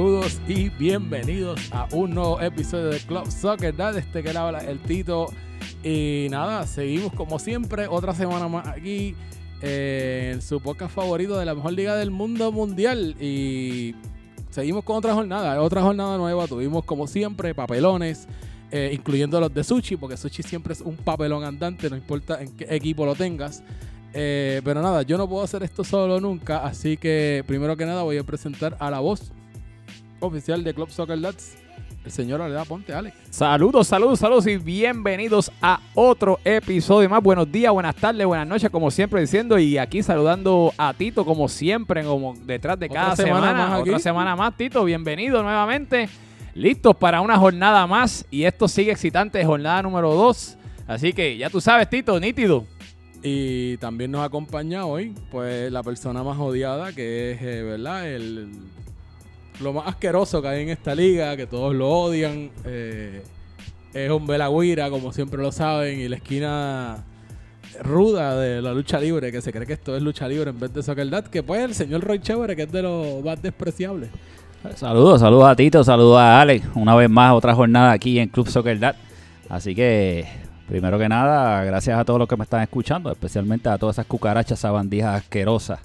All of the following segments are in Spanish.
Saludos y bienvenidos a un nuevo episodio de Club Soccer Dad. Este que habla el Tito. Y nada, seguimos como siempre, otra semana más aquí eh, en su podcast favorito de la mejor liga del mundo mundial. Y seguimos con otra jornada, otra jornada nueva. Tuvimos como siempre papelones, eh, incluyendo los de Sushi, porque Sushi siempre es un papelón andante, no importa en qué equipo lo tengas. Eh, pero nada, yo no puedo hacer esto solo nunca, así que primero que nada voy a presentar a la voz oficial de Club Soccer Lads, el señor Aleda Ponte, Alex. Saludos, saludos, saludos y bienvenidos a otro episodio más. Buenos días, buenas tardes, buenas noches, como siempre diciendo. Y aquí saludando a Tito, como siempre, como detrás de Otra cada semana semana. más otra semana más, Tito. Bienvenido nuevamente. Listos para una jornada más. Y esto sigue excitante, jornada número 2. Así que ya tú sabes, Tito, nítido. Y también nos acompaña hoy, pues, la persona más odiada, que es, eh, ¿verdad? El, lo más asqueroso que hay en esta liga, que todos lo odian. eh, es un Belagüira, como siempre lo saben, y la esquina ruda de la lucha libre, que se cree que esto es lucha libre en vez de Soccer que pues el señor Roy Chévere, que es de los más despreciables. Saludos, saludos a Tito, saludos a Alex. Una vez más, otra jornada aquí en Club Soccer Dad. Así que, primero que nada, gracias a todos los que me están escuchando, especialmente a todas esas cucarachas sabandijas asquerosas.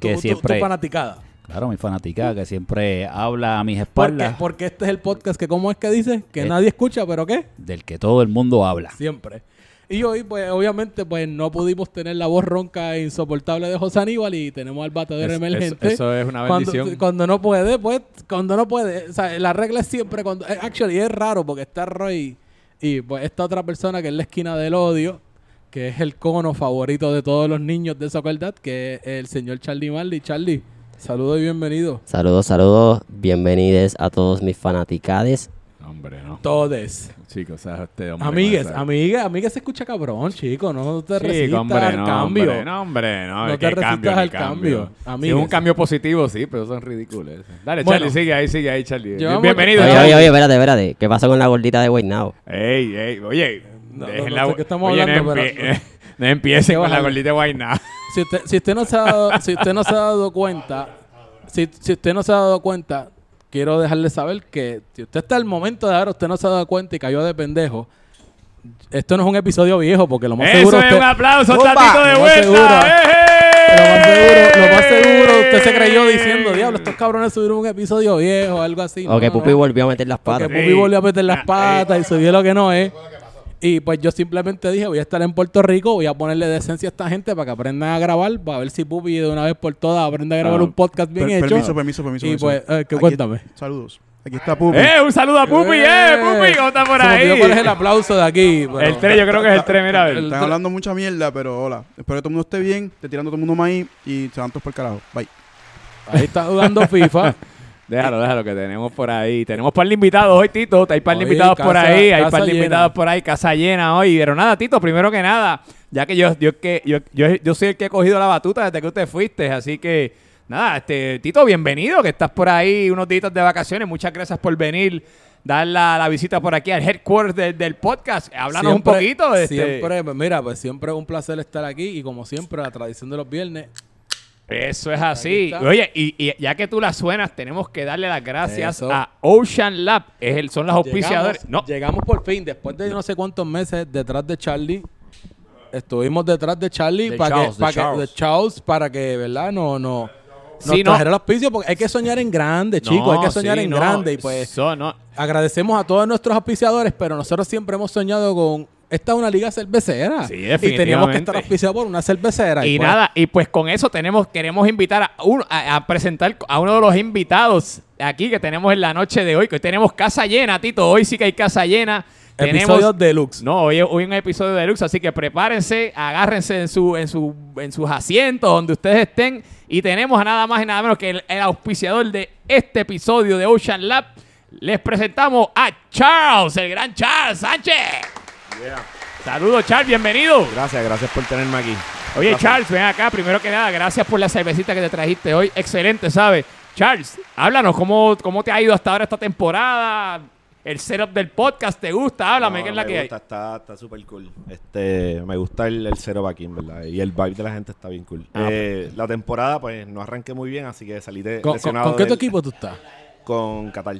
Que Tu- tu- siempre- fanaticada. Claro, mi fanática que siempre habla a mis espaldas porque este es el podcast que, ¿cómo es que dice? Que Eh. nadie escucha, ¿pero qué? del que todo el mundo habla. Siempre. Y hoy, pues, obviamente, pues no pudimos tener la voz ronca e insoportable de José Aníbal y tenemos al batedor emergente. eso- eso es una bendición. cuando no puede, pues, cuando no puede. O sea, la regla es siempre cuando. eh, Actually, es raro porque está Roy y pues esta otra persona que es la esquina del odio, que es el cono favorito de todos los niños de Soccer Dad, que es el señor Charlie Marley. Charlie, saludos y bienvenido. Saludos, saludos, bienvenidos a todos mis fanaticades. Hombre, no. Todes. Chicos, o sea, este hombre. Amigues, amigues, amigues se escucha cabrón, chico. No te resistas hombre, al no, cambio. Hombre, no, hombre, no. No es te que resistas cambio, al cambio. Si es un cambio positivo, sí, pero son ridículos. Dale, Bueno. Charlie, sigue ahí, sigue ahí, Charlie. Llevamos- Bienvenido. Oye, oye, oye, espérate, espérate. ¿Qué pasa con la gordita de Wayne Now? Ey, ey, oye. No, no la- sé qué estamos oye, hablando, no, pero- empie- no empiecen con la gordita de Guayna. Si usted, si usted no se ha dado, si usted no se ha dado cuenta, si, si usted no se ha dado cuenta, quiero dejarle saber que si usted está al momento de ahora, usted no se ha dado cuenta y cayó de pendejo. Esto no es un episodio viejo, porque lo más Eso seguro es usted, un aplauso, de vuelta. Lo más seguro, lo más seguro, usted se creyó diciendo, diablo, estos cabrones subieron un episodio viejo o algo así. O que No, Pupi no. volvió a meter las patas. Pupi volvió a meter las Ah, patas y subió lo que no es. Y pues yo simplemente dije, voy a estar en Puerto Rico, voy a ponerle decencia a esta gente para que aprendan a grabar, para ver si Pupi de una vez por todas aprende a grabar Ah, un podcast bien Per- hecho. Permiso, permiso, permiso. Y permiso. pues, eh, que Aquí- cuéntame. Saludos. Aquí está Pupi. ¡Eh! Un saludo a Pupi, ¡eh! Pupi, ¿cómo está por Se ahí? cuál es el aplauso de aquí. pero- El 3, yo creo que es el 3, mira a ver. Están hablando mucha mierda, pero hola. Espero que todo el mundo esté bien. Te tirando todo el mundo maíz y se van todos por el carajo. Bye. Ahí está jugando FIFA. Déjalo, déjalo, que tenemos por ahí. Tenemos par de invitados hoy, Tito. Hay par de Hoy, invitados por ahí. Hay par de llena. invitados por ahí. Casa llena hoy. Pero nada, Tito, primero que nada, ya que yo, yo, que, yo, yo, yo soy el que he cogido la batuta desde que usted fuiste. Así que, nada, este Tito, bienvenido, que estás por ahí unos días de vacaciones. Muchas gracias por venir, dar la, la visita por aquí al headquarters del, del podcast. Háblanos Siempre- un poquito. Este, Siempre, mira, pues siempre es un placer estar aquí y como siempre, la tradición de los viernes. Eso es así. Oye, y, y ya que tú la suenas, tenemos que darle las gracias Eso. a Ocean Lab. Es el, son los auspiciadores. Llegamos, No, llegamos por fin, después de no sé cuántos meses detrás de Charlie. Estuvimos detrás de Charlie De para Charles, que, de para que, Charles. de Charles, para que, ¿verdad? No, no. Nos Sí, no. trajera el auspicio porque hay que soñar en grande, chicos. hay que soñar sí, en no. grande. Y pues agradecemos a todos nuestros auspiciadores, pero nosotros siempre hemos soñado con. Esta es una liga cervecera. Sí, Y teníamos que definitivamente. estar auspiciados por una cervecera. Y pues, nada, y pues con eso tenemos, queremos invitar a, uno, a, a presentar a uno de los invitados aquí que tenemos en la noche de hoy, que hoy tenemos casa llena, Tito. Hoy sí que hay casa llena. Episodios deluxe. no, hoy, hoy un episodio de Lux, así que prepárense, agárrense en, su, en, su, en sus asientos, donde ustedes estén. Y tenemos a nada más y nada menos que el, el auspiciador de este episodio de Ocean Lab. Les presentamos a Charles, el gran Charles Sánchez. Saludos, Charles, bienvenido. Gracias, gracias por tenerme aquí. Oye, Gracias. Charles, ven acá. Primero que nada, gracias por la cervecita que te trajiste hoy. Excelente, ¿sabes? Charles, háblanos, ¿cómo, cómo te ha ido hasta ahora esta temporada? El setup del podcast, ¿te gusta? Háblame, No, ¿qué es la me que gusta, Está está súper cool. Este, me gusta el, el cero aquí, en verdad. Y el vibe de la gente está bien cool. Ah, Eh, la temporada, pues, no arranqué muy bien, así que salí de, ¿Con, lesionado. con qué tu equipo tú estás? con Qatar.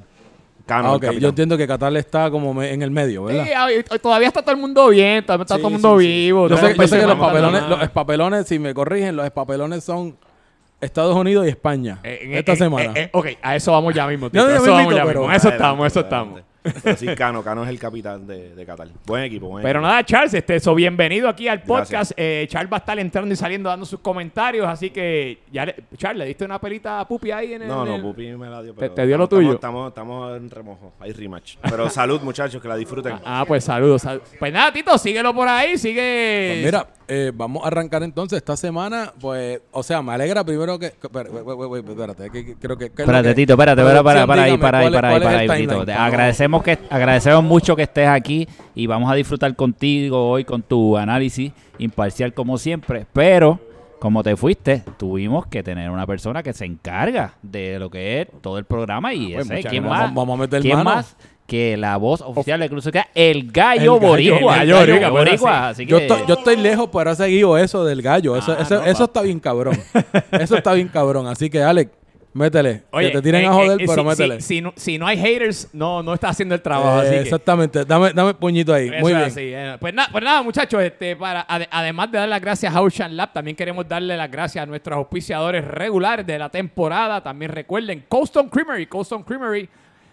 Cano, Ah, el ok. capitán. Yo entiendo que Qatar está como me- en el medio, ¿verdad? Sí, todavía está todo el mundo bien, todavía está Sí, todo el mundo sí, sí. vivo. Yo sé, yo sé que los no papelones, los papelones, si me corrigen, los papelones son Estados Unidos y España. Eh, esta eh, semana. eh, eh, ok, a eso vamos ya mismo. No, Tito, ya eso vamos mismito, ya pero- mismo. Eso estamos, eso estamos. Pero sí, Cano, Cano es el capitán de, de Qatar. Buen equipo, buen Pero equipo. nada, Charles, este, so, bienvenido aquí al podcast. Eh, Charles va a estar entrando y saliendo dando sus comentarios, así que ya le- Charles, ¿le diste una pelita a Pupi ahí en el... No, en no, el- Pupi me la dio. Te- Pero te dio lo estamos- tuyo. Estamos, estamos en remojo. Hay rematch. Pero salud, muchachos, que la disfruten. Ah, pues saludos. sal- Pues nada, Tito, síguelo por ahí, sigue... Pues mira, eh, vamos a arrancar entonces esta semana. Pues, o sea, me alegra primero que. espérate, que- que- creo que. que Espérate, que- Tito, espérate, para, para, para ahí, para ahí, ¿cuál es- para ahí, para Tito. timeline? Agradecemos, que, agradecemos mucho que estés aquí y vamos a disfrutar contigo hoy con tu análisis imparcial como siempre, pero como te fuiste, tuvimos que tener una persona que se encarga de lo que es todo el programa y pues, ese, ¿quién más? Vamos a meter ¿Quién mano. más que la voz oficial de Cruz? El gallo El gallo, boricua. el gallo boricua, boricua, así Yo que- estoy, yo estoy lejos, pero he seguido eso del gallo. Eso, Ah, eso, no, eso está bien cabrón. eso está bien cabrón. Así que, Alex, métele. Oye, que te tiren eh, a joder, eh, pero si, métele. Si, si no, si no hay haters, no, no está haciendo el trabajo. Eh, así que- exactamente. Dame, dame puñito ahí. Eso Muy bien. así, eh. Pues, nada, pues nada, muchachos, este, para, ade- además de dar las gracias a Ocean Lab, también queremos darle las gracias a nuestros auspiciadores regulares de la temporada. También recuerden Coaston Creamery, Coaston Creamery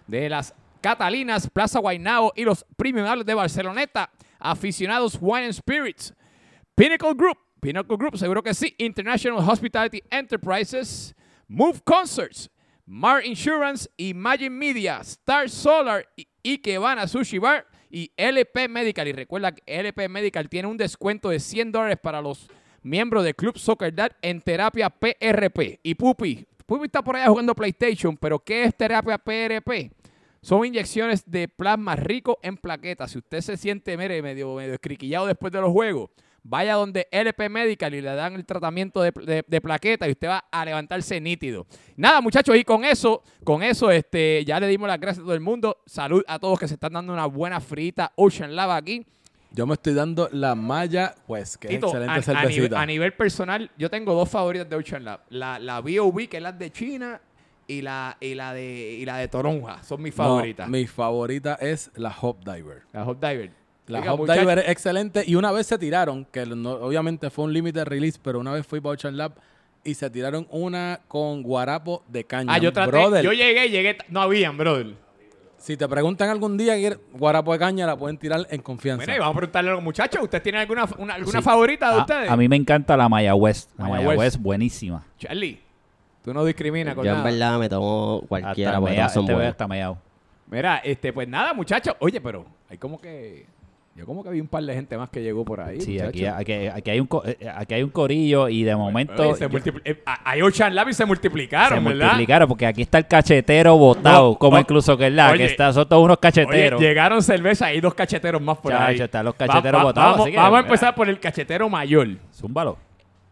de las Catalinas, Plaza Guaynabo y los Premium de Barceloneta. Aficionados Wine and Spirits. Pinnacle Group, Pinnacle Group, seguro que sí. International Hospitality Enterprises, Move Concerts, Mar Insurance, Imagine Media, Star Solar, Ikebana Sushi Bar y LP Medical. Y recuerda que LP Medical tiene un descuento de 100 dólares para los miembros de Club Soccer Dad en terapia PRP. Y Pupi, Pupi está por allá jugando PlayStation, pero ¿qué es terapia PRP? Son inyecciones de plasma rico en plaquetas. Si usted se siente medio, medio escriquillado después de los juegos, vaya donde LP Medical y le dan el tratamiento de, de, de plaquetas y usted va a levantarse nítido. Nada, muchachos, y con eso, con eso, este, ya le dimos las gracias a todo el mundo. Salud a todos que se están dando una buena frita Ocean Lava aquí. Yo me estoy dando la malla, pues, que Tito, es excelente a, a nivel, cervecita. a nivel personal, yo tengo dos favoritas de Ocean Lab. La, la B.O.B., que es la de China, y la, y la de y la de Toronja. Son mis No, favoritas. mi favorita es la Hop Diver. La Hot Diver. La Oiga, Hop Diver es excelente y una vez se tiraron, que no- obviamente fue un limited release, pero una vez fui para Ocean Lab y se tiraron una con guarapo de caña. Ah, yo traté, Brother, yo llegué, llegué, no habían, brother. si te preguntan algún día guarapo de caña, la pueden tirar en confianza. Mira, y vamos a preguntarle a los muchachos, ¿ustedes tienen alguna, una- alguna Sí. favorita de a, ustedes? a mí me encanta la Maya West. La. Maya West, buenísima. Charlie, tú no discriminas con Yo en nada. verdad me tomo cualquiera Hasta porque mea- todas son este buenas. Mira, este, pues nada, muchachos. Oye, pero hay como que... Yo como que vi un par de gente más que llegó por ahí, Sí, aquí, aquí, aquí hay un, eh, aquí hay un corillo y de momento se eh, hay Ocean Lab y se multiplicaron, se ¿verdad? multiplicaron porque aquí está el cachetero botado, No, como incluso que es la, que está, son todos unos Oye, cacheteros. llegaron cerveza y dos cacheteros más por ahí. están los cacheteros botados, Vamos, así que, vamos a empezar por el cachetero mayor. Zúmbalo.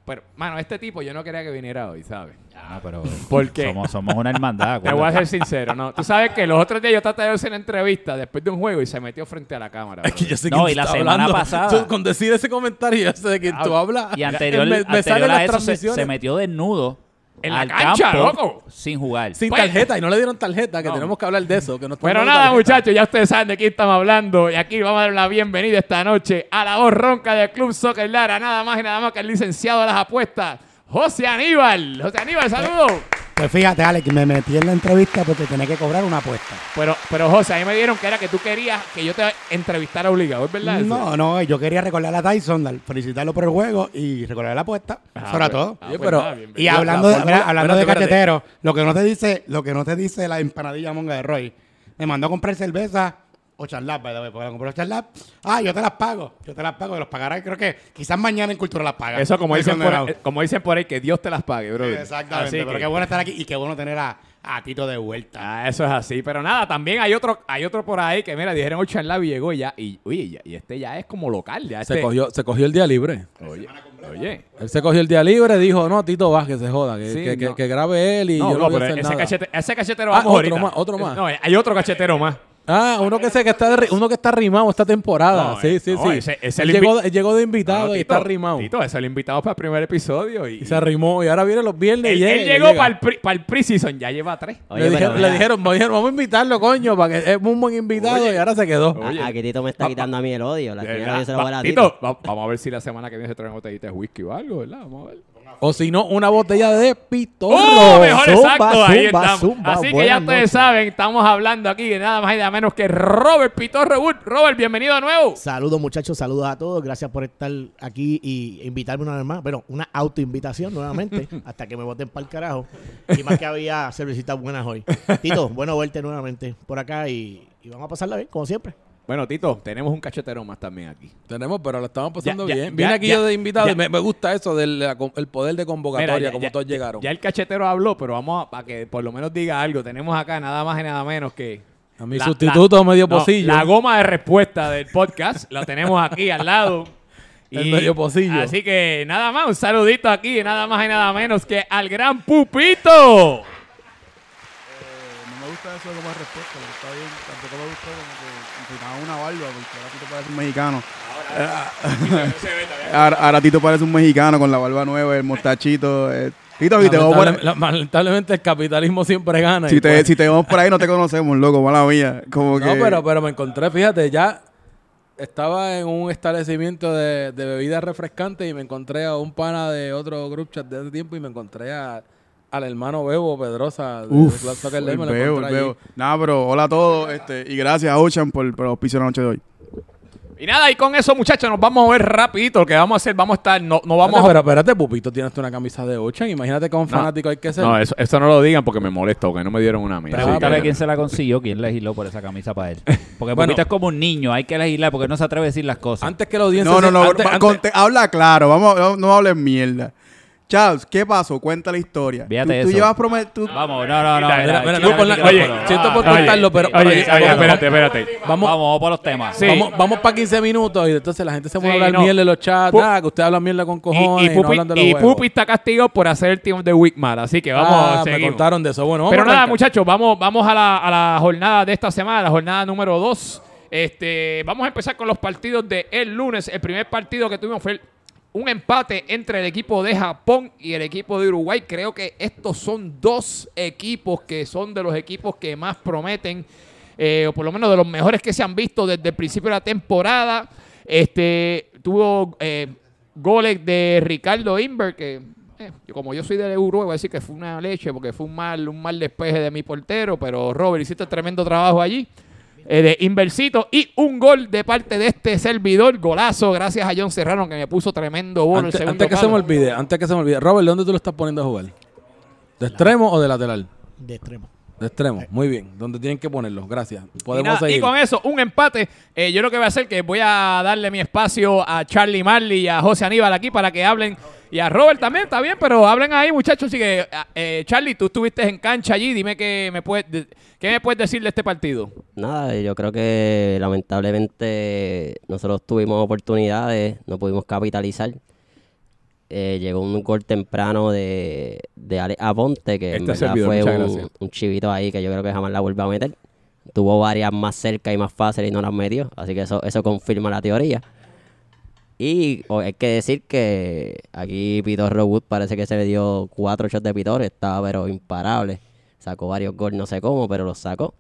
Pero, mano, este tipo yo no quería que viniera hoy, ¿sabes? Ah, pero ¿Por qué? Somos, somos una hermandad. Te voy a ser sincero, ¿no? Tú sabes que los otros días yo traté de hacer una entrevista después de un juego y se metió frente a la cámara. Es que yo sé No, y la semana hablando. pasada- Tú, con decir ese comentario, yo sé de quién tú hablas. Y anterior, me, me anterior salen a las eso se, transmisiones se metió desnudo En la al cancha, campo loco. sin jugar. sin Pues- tarjeta y no le dieron tarjeta, que No. tenemos que hablar de eso. Que no están Pero nada, muchachos, ya ustedes saben de quién estamos hablando. Y aquí vamos a dar la bienvenida esta noche a la voz ronca del Club Soccer Lara. Nada más y nada más que el licenciado de las apuestas, José Aníbal. José Aníbal, saludos. Pues fíjate, Alex, me metí en la entrevista porque tenía que cobrar una apuesta. Pero, pero José, a mí me dieron que era que tú querías que yo te entrevistara obligado, ¿es verdad? eso? No, no, yo quería recordar a Tyson, felicitarlo por el juego y recordar la apuesta. Ah, Eso era pues, todo. ah, pues pero- nada. Y la- hablando, la de, fórmula- hablando de cachetero, lo que no te dice, lo que no te dice la empanadilla monga de Roy, me mandó a comprar cerveza o the way, porque la compró charlap. Ah, yo te las pago, yo te las pago, y los pagarás, creo que quizás mañana en Cultura las paga. Eso como dicen, por, eh, como dicen por ahí, que Dios te las pague, bro. Exactamente, Así pero que- qué bueno estar aquí y qué bueno tener a, a Tito de vuelta. Ah, eso es así. Pero nada, también hay otro, hay otro por ahí que, mira, dijeron Ocean Lab y llegó ya. Y, oye, ya- y este ya es como local. Ya Se este- cogió, se cogió el día libre. Oye, oye. Él se cogió el día libre, dijo, no, Tito, va, que se joda, que, Sí, que, que- no. que grabe él y No, yo no, no, voy a pero hacer ese, nada. cachete- ese cachetero Ah, vamos otro ahorita. más, otro más. No, hay otro cachetero más. Ah, uno que sé que está uno que está rimado esta temporada. No, sí, eh, sí, no, sí. ese- ese Él el llegó, llegó de invitado No, y Tito, está rimado. Tito, es el invitado para el primer episodio y, Y se arrimó. Y ahora viene los viernes. él, y llegó para el, pre- para el preseason, ya lleva tres. Oye, le, dijeron, le dijeron, "Vamos a- vamos a invitarlo, coño, para que es un buen invitado y ahora se quedó. a- Aquí Tito me está quitando a mí el odio. La vez se lo Va- voy a Tito, Tito. va- vamos a ver si la semana que viene se traen botellita de whisky o algo, ¿verdad? Vamos a ver. O si no, una botella de pitorro. ¡Oh! Mejor Zumba, exacto, ahí zumba, estamos. zumba, Así que ya ustedes noches. saben, estamos hablando aquí de nada más y nada menos que Robert Pitorro Wood. Robert, bienvenido de nuevo. Saludos muchachos, saludos a todos. Gracias por estar aquí y invitarme una vez más. Bueno, una autoinvitación nuevamente hasta que me voten para el carajo. Y más que había cervecitas buenas hoy. Tito, bueno verte nuevamente por acá y, y vamos a pasarla bien, como siempre. Bueno, Tito, tenemos un cachetero más también aquí. Tenemos, pero lo estamos pasando Ya, ya, bien. Vine ya, aquí yo de invitado y me, me gusta eso del el poder de convocatoria, Mira, como todos llegaron. Ya el cachetero habló, pero vamos a, para que por lo menos diga algo. Tenemos acá nada más y nada menos que. a mi la- sustituto la- medio no, pocillo. La goma de respuesta del podcast. la tenemos aquí al lado. El medio pocillo. Así que nada más, un saludito aquí, nada más y nada menos que al gran Pupito. No gusta eso como respuesta, pero está bien. Tampoco me gustó como que inclinaba una barba, porque ahora Tito parece un mexicano. Ahora, ahora Tito parece un mexicano con la barba nueva, el mostachito. eh. Tito, si te, vamos por, la- lamentablemente el capitalismo siempre gana. si, te, pues- si te vamos por ahí no te conocemos, loco, mala mía. Como no, que... pero, pero me encontré, fíjate, ya estaba en un establecimiento de, de bebidas refrescantes y me encontré a un pana de otro group chat de hace tiempo y me encontré a, al hermano Bebo Pedrosa de, Uf, Soccer el Day, me lo encontré el allí. veo. Nada, pero hola a todos este, y gracias a Ocean por, por el auspicio de la noche de hoy. Y nada, y con eso, muchachos, nos vamos a ver rapidito. Lo que vamos a hacer, vamos a estar, no, no vamos Espérate, a... pero espérate, Pupito, tienes tú una camisa de Ochan. Imagínate con fanático hay que ser. No, eso, eso no lo digan porque me molesta, porque no me dieron una mía. Pregúntale pero- quién se la consiguió, quién legisló por esa camisa para él. Porque Bueno. Pupito es como un niño, hay que legislar porque no se atreve a decir las cosas. Antes que la audiencia... No, no, se- no, antes- antes- habla claro, vamos, no, no hables mierda. Charles, ¿qué pasó? Cuenta la historia. Fíjate tú, tú eso. llevas promet- tú- Vamos, no, no, no. Mira, mira, oye, siento por cortarlo, pero- Oye, espérate, espérate. Vamos, Vamos, por los temas. Sí. Vamos, vamos para 15 minutos y entonces la gente se pone Sí, a hablar no. mierda en los chats. Pu- ah, que ustedes hablan mierda con cojones y y, no Pupi, hablan de los y. Pupi está castigado por hacer el Team de Week mal. Así que vamos, ah, me seguimos. contaron de eso. Bueno, vamos Pero nada, muchachos, vamos, vamos a, la, a la jornada de esta semana, la jornada número 2. Este, vamos a empezar con los partidos de el lunes. El primer partido que tuvimos fue el- un empate entre el equipo de Japón y el equipo de Uruguay. Creo que estos son dos equipos que son de los equipos que más prometen, eh, o por lo menos de los mejores que se han visto desde el principio de la temporada. Este, tuvo eh, goles de Ricardo Inver, que eh, como yo soy de Uruguay, voy a decir que fue una leche, porque fue un mal, un mal despeje de mi portero, pero Robert, hiciste tremendo trabajo allí. Eh, de Inversito y un gol de parte de este servidor, golazo, gracias a John Serrano que me puso tremendo bono Antes, el segundo antes que se me palo. olvide, antes que se me olvide. Robert, ¿dónde tú lo estás poniendo a jugar? ¿De extremo o de lateral? De extremo. De extremo. Muy bien. Donde tienen que ponerlo. Gracias. Y, Podemos nada, y seguir. con eso, un empate. Eh, yo lo que voy a hacer es que voy a darle mi espacio a Charlie Marley y a José Aníbal aquí para que hablen. Y a Robert también, está bien, pero hablen ahí, muchachos. Así que, eh, Charlie, tú estuviste en cancha allí. Dime qué me puedes, de- qué me puedes decir de este partido. Nada, yo creo que lamentablemente nosotros tuvimos oportunidades, no pudimos capitalizar. Eh, llegó un gol temprano de, de Alex Aponte, que en Este verdad servidor, fue un, un chivito ahí que yo creo que jamás la vuelve a meter. Tuvo varias más cerca y más fáciles y no las metió, así que eso, eso confirma la teoría. Y o- hay que decir que aquí Pitorro Wood parece que se le dio cuatro shots de Pitor, estaba pero imparable. Sacó varios goles, no sé cómo, pero los sacó.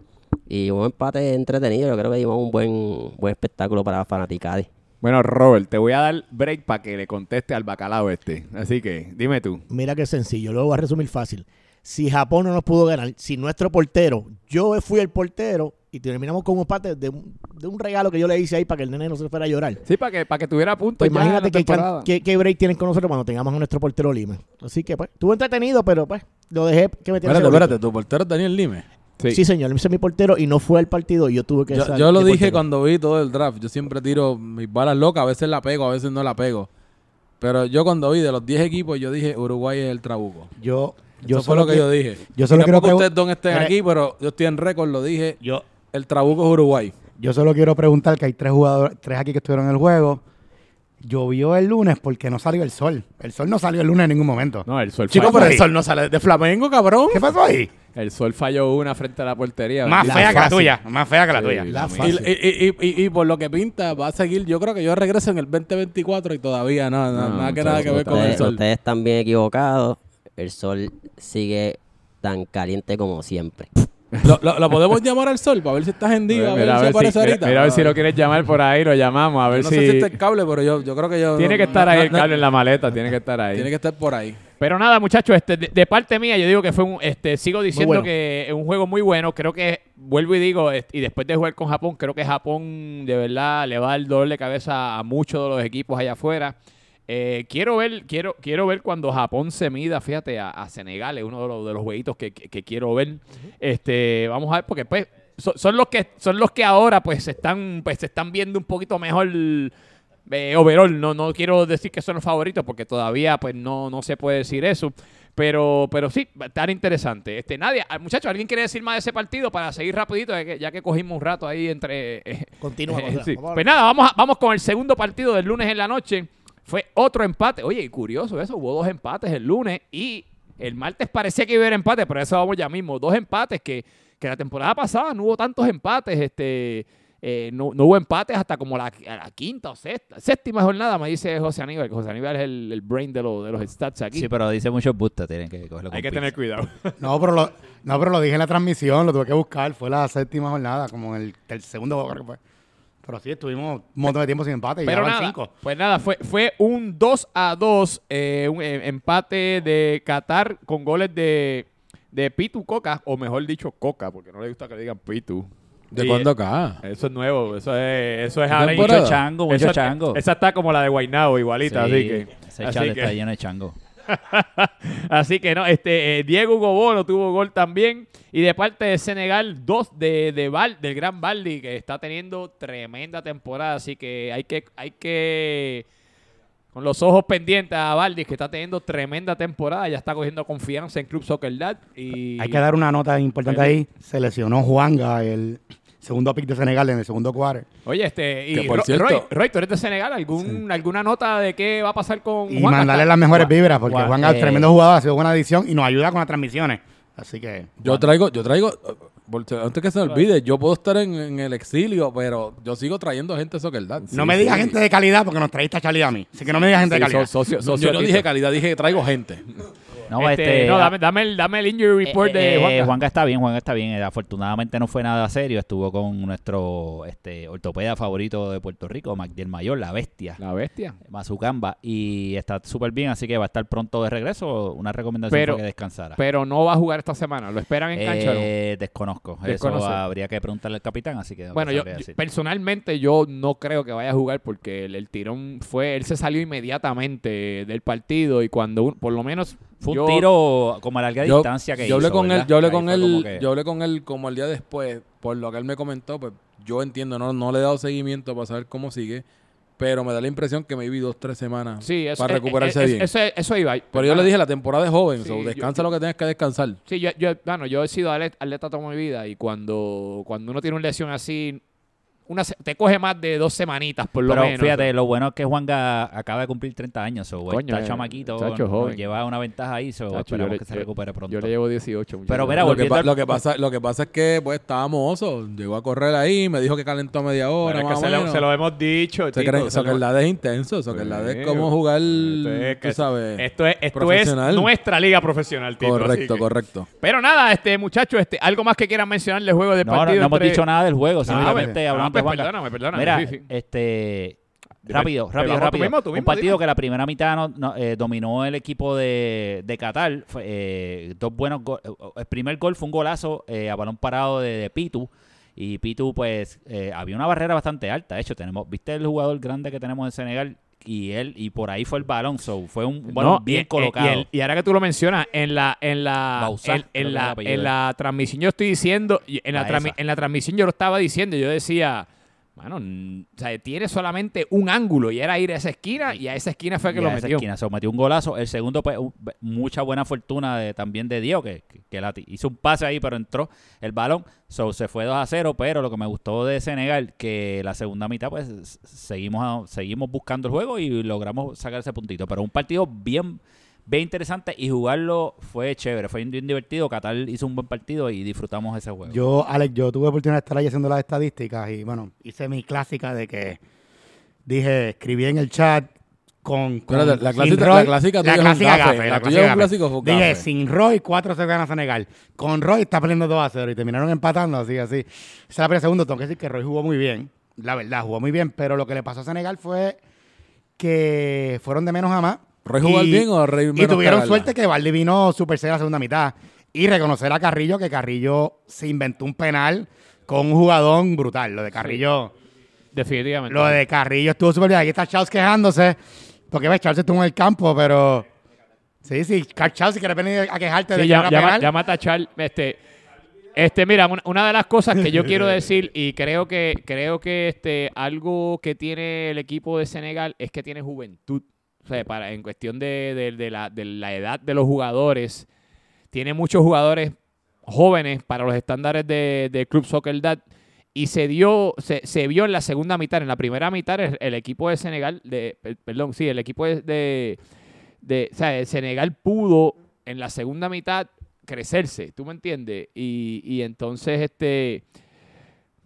Y un empate entretenido, yo creo que dimos un buen, buen espectáculo para la fanaticada. Bueno, Robert, te voy a dar break para que le conteste al bacalao este. Así que, dime tú. Mira qué sencillo, lo voy a resumir fácil. Si Japón no nos pudo ganar, si nuestro portero, yo fui el portero y terminamos con un empate de un, de un regalo que yo le hice ahí para que el nene no se fuera a llorar. Sí, para que, para que tuviera puntos. Pues imagínate qué, qué, qué break tienen con nosotros cuando tengamos a nuestro portero Lima. Así que pues, estuvo entretenido, pero pues lo dejé que me Espérate, espérate. Tu portero es Daniel Lime. Sí. Sí. señor, ese es mi portero y no fue al partido y yo tuve que Yo, yo lo dije portero. cuando vi todo el draft. Yo siempre tiro mis balas locas. A veces la pego, a veces no la pego. Pero yo cuando vi de los 10 equipos, yo dije Uruguay es el trabuco. Yo, yo Eso fue lo que yo dije. yo solo tampoco pregun- ustedes dos estén Mira, aquí, pero yo estoy en récord, lo dije. Yo, El trabuco es Uruguay. Yo solo quiero preguntar que hay tres jugadores, tres aquí que estuvieron en el juego. Llovió el lunes porque no salió el sol. El sol no salió el lunes en ningún momento. No, el sol Chicos, pero el sol no sale de Flamengo, cabrón. ¿Qué pasó ahí? El sol falló una frente a la portería. Más La fea que la tuya. Más fea que la Sí, tuya. La Y- Y, fácil. y- y- y- y por lo que pinta, va a seguir. Yo creo que yo regreso en el 2024 y todavía no, no, No, nada que nada que ver con el Ustedes, sol. ustedes están bien equivocados. El sol sigue tan caliente como siempre. ¿Lo, lo, lo podemos llamar al sol para ver si está hendido? A ver, Mira, si a ver aparece si, ahorita. mira a ver si lo quieres llamar por ahí, lo llamamos, a ver no si... sé si está el cable, pero yo, yo creo que yo. Tiene no- que estar no- ahí no- el cable en la maleta, tiene que estar ahí. Tiene que estar por ahí. Pero nada, muchachos, este, de, de parte mía, yo digo que fue un, este, sigo diciendo bueno. que es un juego muy bueno. Creo que, vuelvo y digo, y después de jugar con Japón, creo que Japón de verdad le va dar dolor de cabeza a muchos de los equipos allá afuera. Eh, quiero ver, quiero, quiero ver cuando Japón se mida, fíjate, a, a Senegal, es uno de los, de los jueguitos que, que- que quiero ver. Este, vamos a ver, porque pues so- son los que, son los que ahora pues se están, pues se están viendo un poquito mejor eh, overall. No, no quiero decir que son los favoritos, porque todavía pues no, no se puede decir eso. Pero, pero sí, estar interesante. Este, Nadia, ah, muchachos, ¿alguien quiere decir más de ese partido para seguir rapidito? Ya que, ya que cogimos un rato ahí entre... eh, Continúa. eh, sí. Pues nada, vamos, a- vamos con el segundo partido del lunes en la noche. Fue otro empate. Oye, curioso eso, hubo dos empates el lunes y el martes parecía que iba a haber empate, pero eso vamos ya mismo. Dos empates que, que la temporada pasada no hubo tantos empates. Este, eh, no, no hubo empates hasta como la, a la quinta o sexta, séptima jornada, me dice José Aníbal. que José Aníbal es el, el brain de, lo- de los stats aquí. Sí, pero dice muchos bustos, tienen que cogerlo con Hay que tener cuidado. No, pero lo, no, pero lo dije en la transmisión, lo tuve que buscar. Fue la séptima jornada, como en el, el segundo creo que fue. Pero sí, estuvimos un montón de tiempo sin empate y Pero van nada, cinco. pues nada, fue, fue un 2 a 2, eh, un eh, empate de Qatar con goles de, de Pitu Coca, o mejor dicho, Coca, porque no le gusta que le digan Pitu. ¿De cuándo acá? Eso es nuevo, eso es, eso es ¿Qué ahora- temporada? Mucho chango, mucho Esa- chango. Esa está como la de Guaynabo, igualita, Sí, así que. Ese así que- está lleno de chango. Así que no, este eh, Diego Gobono tuvo gol también. Y de parte de Senegal, dos de, de Val, del gran Baldi, que está teniendo tremenda temporada. Así que hay que, hay que con los ojos pendientes a Baldi, que está teniendo tremenda temporada. Ya está cogiendo confianza en Club Soccer Dad. Y Hay que dar una nota importante ahí. Se lesionó Juanga, el segundo pick de Senegal en el segundo quarter. Oye, este, y Que, por Ro- cierto- Roy, Roy, tú eres de Senegal, ¿Algún, ¿alguna nota de qué va a pasar con Y Juanca? mandarle las mejores Juan- vibras, porque Juan- Juanga es eh, tremendo jugador, ha sido buena adición y nos ayuda con las transmisiones. Así que. Yo traigo, yo traigo, antes que se me olvide, yo puedo estar en, en el exilio, pero yo sigo trayendo gente de Soccer Dad. no me digas gente de calidad porque nos traíste a Charlie a mí. Así que no me digas gente Sí, de calidad. so- socio- socio yo no dije calidad, dije que traigo gente. No, Este, este, no, ah, dame, dame, el, dame el injury report Eh, de eh, Juanca. Juanca está bien, Juanca está bien. Eh, Afortunadamente no fue nada serio. Estuvo con nuestro este, ortopeda favorito de Puerto Rico, Magdiel Mayor, la bestia, La bestia. Mazucamba. Y está súper bien, así que va a estar pronto de regreso. Una recomendación Pero- fue que descansara. Pero no va a jugar esta semana. ¿Lo esperan en cancha? Eh, desconozco. Desconoce. Eso habría que preguntarle al capitán, así que Bueno, yo, personalmente yo no creo que vaya a jugar porque el, el tirón fue, él se salió inmediatamente del partido y cuando por lo menos Fue un tiro como a larga Yo, distancia que yo hablé hizo, con él, yo hablé Ahí con él, como que- yo hablé con él como el día después, por lo que él me comentó, pues yo entiendo, no, no le he dado seguimiento para saber cómo sigue, pero me da la impresión que me vi dos, tres semanas sí, eso, para eh, recuperarse eh, bien. Eso, eso iba. pero yo le dije, la temporada es joven, Sí, so, yo- descansa lo que tengas que descansar. Sí, yo, yo, bueno, yo he sido atleta, atleta toda mi vida y cuando, cuando uno tiene una lesión así, una, se- te coge más de dos semanitas por lo Pero menos. fíjate, lo bueno es que Juanga acaba de cumplir 30 años. So, Coño, está eh, chamaquito, muchacho nos joven. lleva una ventaja ahí. So, Chacho, esperamos le- que se recupere pronto. Yo le llevo 18. Pero mira, Lo que, al- lo, que pasa, lo que pasa es que pues estábamos osos, llegó a correr ahí, me dijo que calentó media hora, Pero es que se, lo, menos. se lo hemos dicho. Se Tito, creen- Soccer lo- Dad es intenso, Soccer Dad es Sí, como jugar, Esto es que- tú sabes, Esto es, esto es profesional. nuestra liga profesional, Tito, correcto, que- correcto. Pero nada, este muchachos, este, algo más que quieran mencionar del juego de no, no, partido. no hemos entre- dicho nada del juego, Ah, simplemente pues, hablando perdóname, perdóname. Mira, sí, sí. este. Rápido, rápido, tú rápido. mismo, tú Un partido dime. que la primera mitad no- no, eh, dominó el equipo de, de Qatar. Fue, eh, dos buenos go- eh, El primer gol fue un golazo eh, a balón parado de, de Pitu. Y Pitu, pues, había una barrera bastante alta. De hecho, tenemos, ¿viste el jugador grande que tenemos en Senegal? Y él, y por ahí fue el balón. So, fue un balón No, bien y- colocado. Y, el- y ahora que tú lo mencionas, en la, en la, en, en la, en la transmisión yo estoy diciendo, en la, La en la transmisión yo lo estaba diciendo, yo decía, bueno, mm, o sea, tiene solamente un ángulo y era ir a esa esquina y a esa esquina fue que Y lo a esa metió. esquina, so, metió un golazo. El segundo, pues, mucha buena fortuna de, también de Dios, que, que, que la hizo un pase ahí, pero entró el balón. So, se fue 2 a 0, pero lo que me gustó de Senegal, que la segunda mitad, pues, seguimos, seguimos buscando el juego y logramos sacar ese puntito. Pero un partido bien, bien interesante y jugarlo fue chévere, fue bien divertido. Qatar hizo un buen partido y disfrutamos ese juego. Yo, Alex, yo tuve oportunidad de estar ahí haciendo las estadísticas y bueno, hice mi clásica de que dije, escribí en el chat con, con Espérate, la clásica- Roy- la clásica tuya la es un clásica gafe, gafe, la la tuya clásica es un gafe. clásico fue Dije, sin Roy 4 se gana Senegal. Con Roy está perdiendo 2 a 0 y terminaron empatando así, así. Esa es la primera segundo, tengo que decir que Roy jugó muy bien, la verdad, jugó muy bien, pero lo que le pasó a Senegal fue que fueron de menos a más. ¿Roy jugó Y- bien o Roy Y tuvieron suerte que Valdi vino super serio la segunda mitad. Y reconocer a Carrillo que Carrillo se inventó un penal con un jugador brutal. Lo de Carrillo, Definitivamente. lo de Carrillo estuvo súper bien. Aquí está Charles quejándose. Porque ves, Charles estuvo en el campo, pero. Sí, sí, Charles, si quieres venir a quejarte de Sí, ya, llama, penal. llama a tachar. Este, este, mira, una, una de las cosas que yo quiero decir, y creo que, creo que este, algo que tiene el equipo de Senegal es que tiene juventud. En cuestión de, la, edad de los jugadores, tiene muchos jugadores jóvenes para los estándares de, de Club Soccer Dad. Y se dio, se, vio en la segunda mitad. En la primera mitad, el, equipo de Senegal, perdón, sí, el equipo de, o sea, Senegal pudo en la segunda mitad crecerse, ¿tú me entiendes? Y, y entonces, este,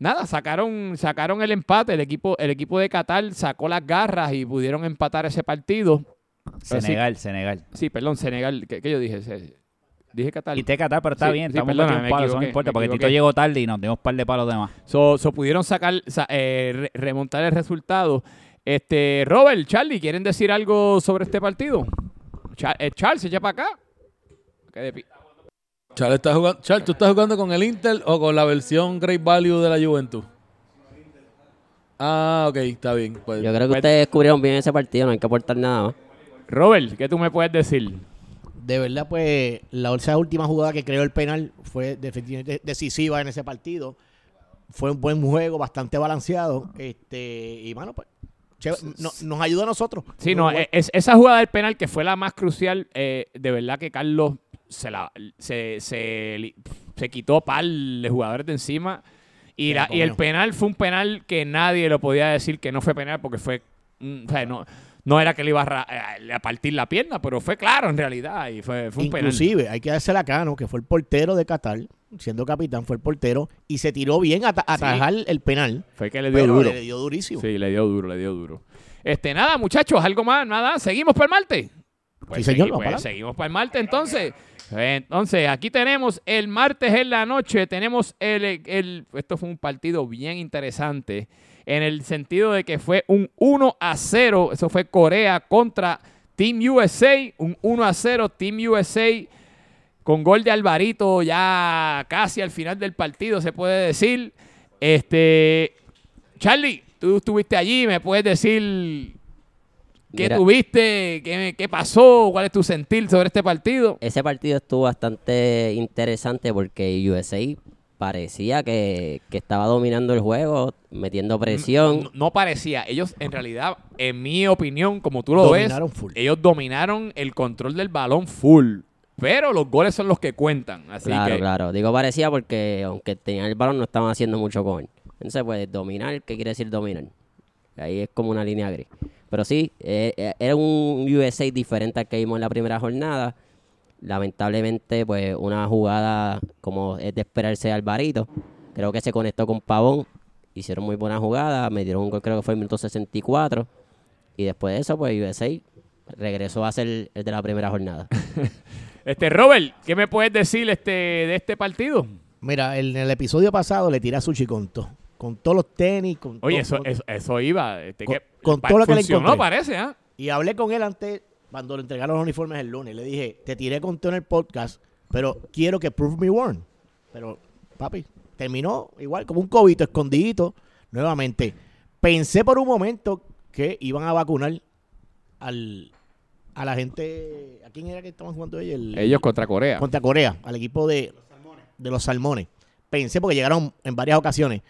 nada, sacaron, sacaron el empate. El equipo, el equipo de Qatar sacó las garras y pudieron empatar ese partido. Senegal, Senegal. Sí, perdón, Senegal. ¿Qué, qué yo dije? Se- Dije Qatar. Y te Qatar, pero está Sí, bien, sí, estamos me un palo, eso no importa, porque Tito llegó tarde y nos dimos un par de palos de más. So, so pudieron sacar, sa- eh, re- remontar el resultado. Este, Robert, Charlie, ¿quieren decir algo sobre este partido? Cha- eh, Charles, echa para acá. Que de pi- Charles está jugando, Charles, ¿tú estás jugando con el Intel o con la versión Great Value de la Juventud? Ah, ok, está bien. Pues, Yo creo que ustedes descubrieron bien ese partido, no hay que aportar nada más. Robert, ¿qué tú me puedes decir? De verdad, pues, la esa última jugada que creó el penal fue definitivamente decisiva en ese partido. Fue un buen juego, bastante balanceado. Este, y bueno, pues, no- nos ayuda a nosotros. Sí, no, es- esa jugada del penal que fue la más crucial, eh, de verdad que Carlos se, la, se, se, quitó par de jugadores de encima. Y, la la- y el penal fue un penal que nadie lo podía decir que no fue penal porque fue. mm, o sea, no, no era que le iba a, ra- a partir la pierna, pero fue claro en realidad. Y fue, fue un penal. Inclusive, hay que dársela a Cano, que fue el portero de Qatar, siendo capitán, fue el portero, y se tiró bien a ta- a atajar el penal. Fue que le dio Pero duro. le dio durísimo. Sí, le dio duro, le dio duro. Este, nada, muchachos, algo más, nada. ¿Seguimos para el martes? Pues, Sí, señor, segui- pues, seguimos para el martes entonces. Entonces, aquí tenemos el martes en la noche, tenemos el, el- esto fue un partido bien interesante en el sentido de que fue un 1 a 0, eso fue Corea contra Team USA, un 1 a 0 Team USA con gol de Alvarito ya casi al final del partido, se puede decir. Este, Charlie, tú estuviste allí, me puedes decir qué Mira. tuviste, qué, qué pasó, cuál es tu sentir sobre este partido. Ese partido estuvo bastante interesante porque USA parecía que, que estaba dominando el juego, metiendo presión. No, no parecía, ellos en realidad, en mi opinión, como tú lo Dominaron ves, full. ellos dominaron el control del balón full. Pero los goles son los que cuentan. Así claro, que claro. Digo parecía porque aunque tenían el balón no estaban haciendo mucho con él. Entonces, pues, dominar, ¿qué quiere decir dominar? Ahí es como una línea gris. Pero sí, eh, eh, era un USA diferente al que vimos en la primera jornada. Lamentablemente, pues, una jugada como es de esperarse Alvarito. Creo que se conectó con Pavón. Hicieron muy buena jugada. Me dieron un gol, creo que fue en el minuto 64. Y después de eso, pues, USA regresó a ser el de la primera jornada. Este, Robert, ¿qué me puedes decir este, de este partido? Mira, en el episodio pasado le tiré a Sushi con todo. Con todos los tenis, con Oye, todo- eso, eso, eso iba. este, Con- que- con todo lo que le encontré. parece, ¿ah? Y hablé con él antes, cuando le entregaron los uniformes el lunes. Le dije, te tiré con todo en el podcast, pero quiero que prove me wrong. Pero, papi, terminó igual, como un cobito, escondidito, nuevamente. Pensé por un momento que iban a vacunar al, a la gente... ¿A quién era que estaban jugando ellos? El- Ellos contra Corea. contra Corea, al equipo de, de los salmones. Pensé porque llegaron en varias ocasiones,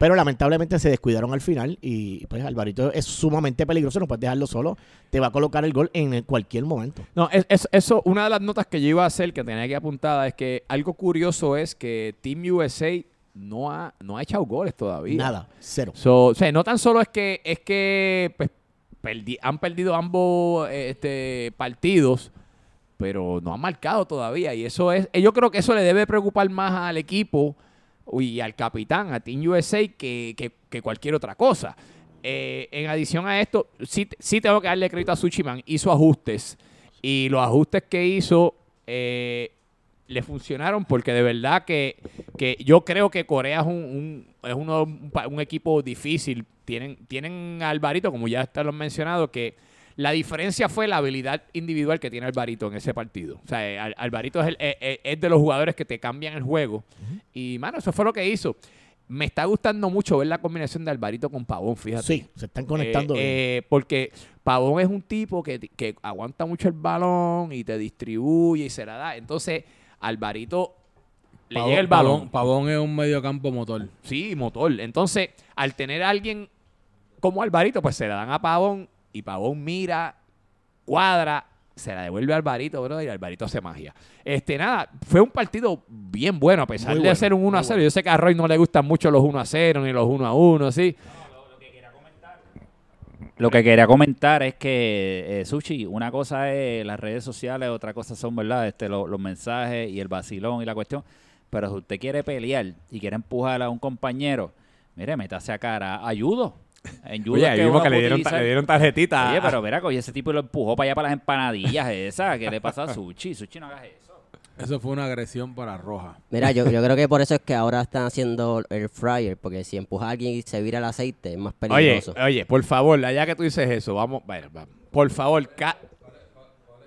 pero lamentablemente se descuidaron al final y pues Alvarito es sumamente peligroso, no puedes dejarlo solo, te va a colocar el gol en cualquier momento. No, es, es- eso, una de las notas que yo iba a hacer, que tenía aquí apuntada, es que algo curioso es que Team USA no ha, no ha echado goles todavía. Nada, cero. So, o sea, no tan solo es que, es que pues, perdi- han perdido ambos este, partidos, pero no han marcado todavía. Y eso es, yo creo que eso le debe preocupar más al equipo y al capitán, a Team USA, que, que- que cualquier otra cosa. Eh, en adición a esto, sí, sí tengo que darle crédito a Suchiman. Hizo ajustes. Y los ajustes que hizo eh, le funcionaron porque de verdad que, que yo creo que Corea es un, es uno, un, equipo difícil. Tienen, tienen a Alvarito, como ya está lo han mencionado, que la diferencia fue la habilidad individual que tiene Alvarito en ese partido. O sea, eh, Al- Alvarito es, el- eh, eh, es de los jugadores que te cambian el juego. Y, mano, eso fue lo que hizo. Me está gustando mucho ver la combinación de Alvarito con Pavón, fíjate. Sí, se están conectando. Eh, bien. eh, porque Pavón es un tipo que, que aguanta mucho el balón y te distribuye y se la da. Entonces, Alvarito le Pavón- llega el balón. Pavón, Pavón es un mediocampo motor. Sí, motor. Entonces, al tener a alguien como Alvarito, pues se la dan a Pavón y Pavón mira, cuadra, se la devuelve a Alvarito, bro, y Alvarito hace magia. Este, nada, fue un partido bien bueno, a pesar Muy de bueno, ser un 1 a muy 0. Yo sé que a Roy no le gustan mucho los 1 a 0 ni los 1 a 1, sí. Lo que quería comentar es que, eh, Sushi, una cosa es las redes sociales, otra cosa son, ¿verdad? Este, lo- los mensajes y el vacilón y la cuestión. Pero si usted quiere pelear y quiere empujar a un compañero, mire, métase a cara, ayudo. En judo Oye, es ahí que vimos uno que le dieron, utilizar- le dieron tarjetita. Oye, pero mira, coño, ese tipo lo empujó para allá para las empanadillas esas. ¿Qué le pasa a Sushi? Sushi, no hagas eso. Eso fue una agresión para Roja. Mira, yo, yo creo que por eso es que ahora están haciendo el fryer, porque si empuja a alguien y se vira el aceite es más Oye, peligroso. oye, por favor, allá que tú dices eso, vamos, bueno, vamos. por favor, ca-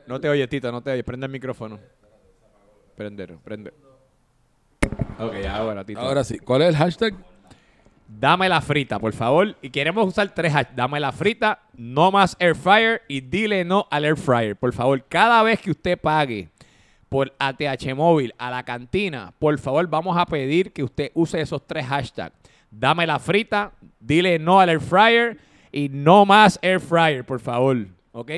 no te oye, Tito, no te oye, prende el micrófono. Prendero, prende. Ok, ahora, Tito. Ahora sí, ¿cuál es el hashtag? Dame la frita, por favor. Y queremos usar tres hashtags. Dame la frita, no más air fryer y dile no al air fryer. Por favor, cada vez que usted pague por ATH móvil a la cantina, por favor, vamos a pedir que usted use esos tres hashtags. Dame la frita, dile no al air fryer y no más air fryer, por favor. ¿Ok?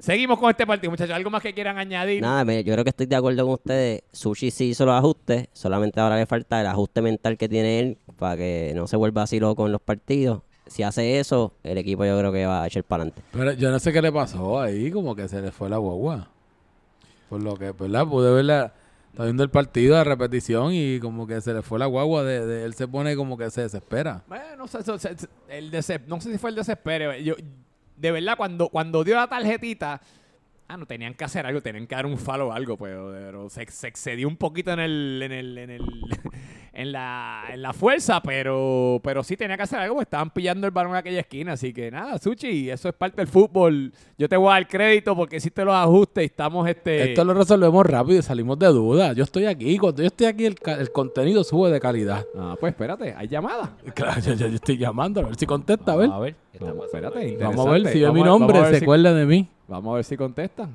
Seguimos con este partido, muchachos. ¿Algo más que quieran añadir? Nada, yo creo que estoy de acuerdo con ustedes. Sushi sí hizo los ajustes, solamente ahora le falta el ajuste mental que tiene él para que no se vuelva así loco en los partidos. Si hace eso, el equipo yo creo que va a echar para adelante. Pero yo no sé qué le pasó ahí, como que se le fue la guagua. Por lo que, ¿verdad? Pude verla, está viendo el partido de repetición y como que se le fue la guagua, de, de- él se pone como que se desespera. Bueno, no sé, eso- se- se- el dese- no sé si fue el desespero. Yo, de verdad, cuando, cuando dio la tarjetita, ah, no tenían que hacer algo, tenían que dar un follow o algo, pero, pero se, se excedió un poquito en el, en el, en el, en la, en la fuerza, pero, pero sí tenía que hacer algo, porque estaban pillando el balón en aquella esquina, así que nada, Suchi, eso es parte del fútbol. Yo te voy a dar crédito porque hiciste los ajustes y estamos este. Esto lo resolvemos rápido y salimos de duda. Yo estoy aquí, cuando yo estoy aquí el, ca- el contenido sube de calidad. Ah, pues espérate, hay llamada. Claro, yo, yo- yo estoy llamando, a ver si contesta, a ver. Vamos a ver. ¿qué está No, pasando espérate? Vamos a ver si ve mi a- vamos nombre, a ver se si- acuerda de mí. Vamos a ver si contesta.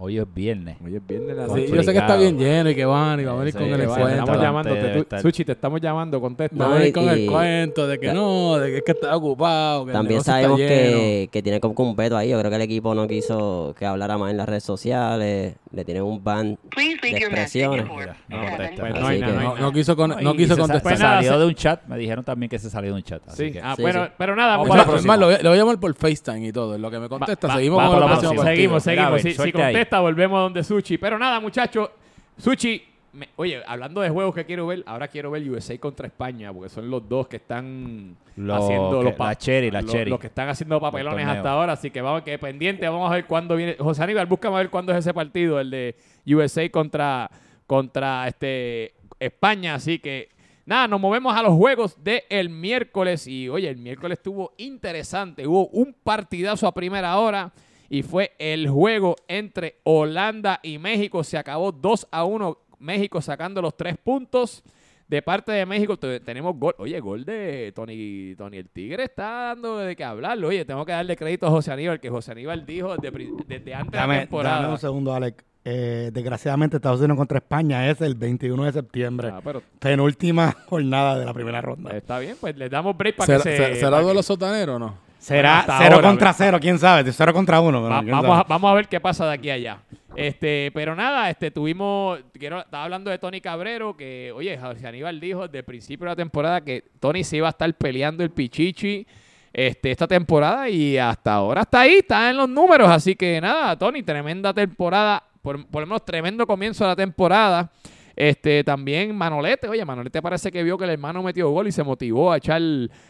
Hoy es viernes. Hoy es viernes la Sí, yo sé que está bien lleno y que van y va a venir Sí, con el encuentro. estamos llamando, te- tú- estar. Sushi, te estamos llamando, contesta. Va a No, venir y- con el cuento de que no, de que es que está ocupado. Que el También está sabemos lleno. que, que tiene como un veto ahí. Yo creo que el equipo no quiso que hablara más en las redes sociales. Le tienen un ban Please de leave your message expresiones. no contesta. Pues no no No, no quiso, con- no quiso contestar. Pues nada, salió se- de un chat. Me dijeron también que se salió de un chat. Así Sí, que- ah, Sí, bueno, sí. pero nada, Vamos Es muchachos, para la lo, voy- a llamar por FaceTime y todo. En lo que me contesta, seguimos con la próxima. Seguimos, seguimos. Si, si volvemos donde Suchi. Pero nada, muchachos. Suchi, me- oye, hablando de juegos que quiero ver, ahora quiero ver USA contra España, porque son los dos que están haciendo que- los la cherry, la cherry. los que están haciendo papelones hasta ahora. Así que vamos que pendiente, vamos a ver cuándo viene. José Aníbal, búscame a ver cuándo es ese partido, el de USA contra, contra este España. Así que nada, nos movemos a los juegos del miércoles. Y oye, el miércoles estuvo interesante. Hubo un partidazo a primera hora. Y fue el juego entre Holanda y México. Se acabó 2 a 1. México sacando los tres puntos. De parte de México te- tenemos gol. Oye, gol de Tony, Tony el Tigre está dando de qué hablarlo. Oye, tengo que darle crédito a José Aníbal, que José Aníbal dijo desde, antes de la Dame, temporada. dame un segundo, Alex. Eh, desgraciadamente, Estados Unidos contra España es el 21 de septiembre. Ah, pero Penúltima jornada de la primera ronda. está bien, pues le damos break para ¿Será, que se. se- ¿será duelo sotanero o no? Será hasta cero ahora, contra cero, quién sabe. De cero contra uno. Va- ¿quién vamos, a, vamos a ver qué pasa de aquí a allá. Este, pero nada, este, tuvimos, quiero, estaba hablando de Tony Cabrero, que, oye, José Aníbal dijo desde el principio de la temporada que Tony se iba a estar peleando el pichichi este, esta temporada y hasta ahora está ahí, está en los números. Así que nada, Tony, tremenda temporada, por, por lo menos tremendo comienzo de la temporada. Este, también Manolete, oye, Manolete parece que vio que el hermano metió gol y se motivó a echar,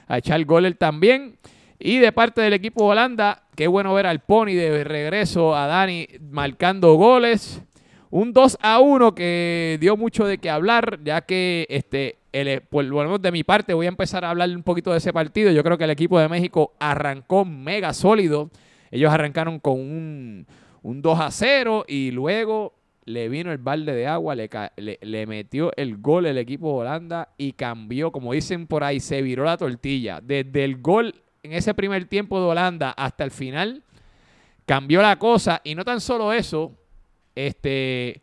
a echar gol él también. Y de parte del equipo de Holanda, qué bueno ver al Pony de regreso a Dani marcando goles. Un 2 a 1 que dio mucho de qué hablar, ya que este, el, por lo menos de mi parte voy a empezar a hablar un poquito de ese partido. Yo creo que el equipo de México arrancó mega sólido. Ellos arrancaron con un, un 2 a 0 y luego le vino el balde de agua, le, le- le metió el gol el equipo de Holanda y cambió, como dicen por ahí, se viró la tortilla. Desde el gol en ese primer tiempo de Holanda hasta el final, cambió la cosa. Y no tan solo eso, este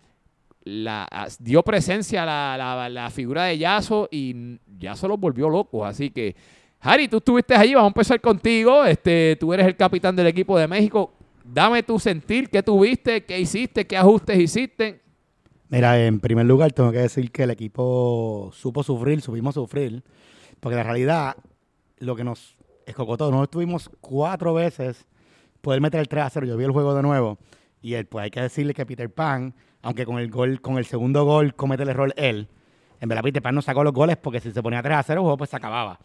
la, dio presencia a la, la- la figura de Yaso y Yaso los volvió locos. Así que, Harry, tú estuviste allí, vamos a empezar contigo. Este, tú eres el capitán del equipo de México. Dame tu sentir, qué tuviste, qué hiciste, qué ajustes hiciste. Mira, en primer lugar tengo que decir que el equipo supo sufrir, supimos sufrir, porque en realidad lo que nos escocotó, nosotros tuvimos cuatro veces poder meter el 3 a 0. Yo vi el juego de nuevo y él, pues hay que decirle que Peter Pan, aunque con el gol, con el segundo gol comete el error él, en verdad Peter Pan no sacó los goles porque si se ponía 3 a 0 el juego pues se acababa.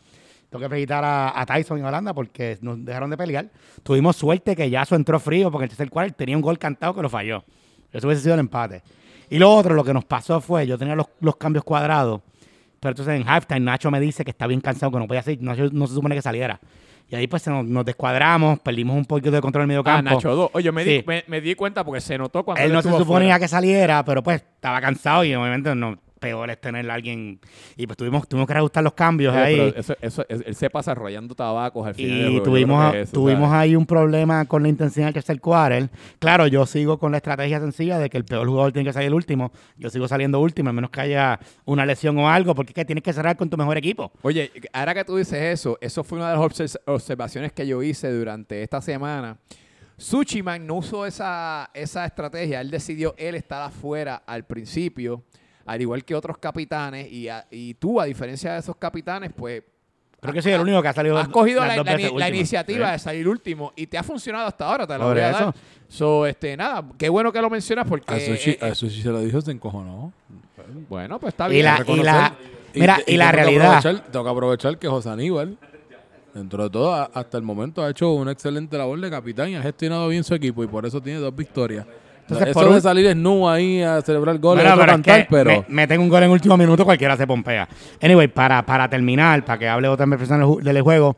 Tengo que felicitar a, Tyson y Holanda porque nos dejaron de pelear. Tuvimos suerte que Yaso entró frío porque el tercer cuarto tenía un gol cantado que lo falló. Eso hubiese sido el empate. Y lo otro, lo que nos pasó fue, yo tenía los cambios cuadrados, pero entonces en halftime Nacho me dice que está bien cansado, que no podía salir, Nacho no se supone que saliera. Y ahí pues nos, nos descuadramos, perdimos un poquito de control en medio Ah, campo. Nacho 2. Oye, me, di, me, me di cuenta porque se notó cuando Él no se suponía fuera. que saliera, pero pues estaba cansado y obviamente no, peor es tener a alguien. Y pues tuvimos, tuvimos que reajustar los cambios Oye, ahí. pero eso, eso, es- él se pasa arrollando tabacos al final. Y tuvimos, eso, tuvimos ¿sabes? ahí un problema con la intensidad del tercer quarter. Claro, yo sigo con la estrategia sencilla de que el peor jugador tiene que salir último. Yo sigo saliendo último, a menos que haya una lesión o algo, porque es que tienes que cerrar con tu mejor equipo. Oye, ahora que tú dices eso, eso fue una de las obser- observaciones que yo hice durante esta semana. Suchiman no usó esa, esa estrategia. Él decidió él estar afuera al principio, al igual que otros capitanes. Y, a- y tú, a diferencia de esos capitanes, pues Creo que soy el único que ha salido has cogido la, la la iniciativa Sí. de salir último y te ha funcionado hasta ahora, te la voy a eso. dar. So, este, nada, qué bueno que lo mencionas porque... A Sushi, eh, a Sushi se lo dijo, se encojonó. bueno, pues está Y bien. la, y la, mira, y, la tengo que realidad. aprovechar- tengo que aprovechar que José Aníbal, dentro de todo, hasta el momento ha hecho una excelente labor de capitán y ha gestionado bien su equipo y por eso tiene dos victorias. Entonces, eso por de un- salir snu ahí a celebrar goles, Bueno, otro pero es cantar, que pero me- meten un gol en último minuto, cualquiera se pompea. Anyway, para, para terminar, para que hable otra persona del ju- del juego,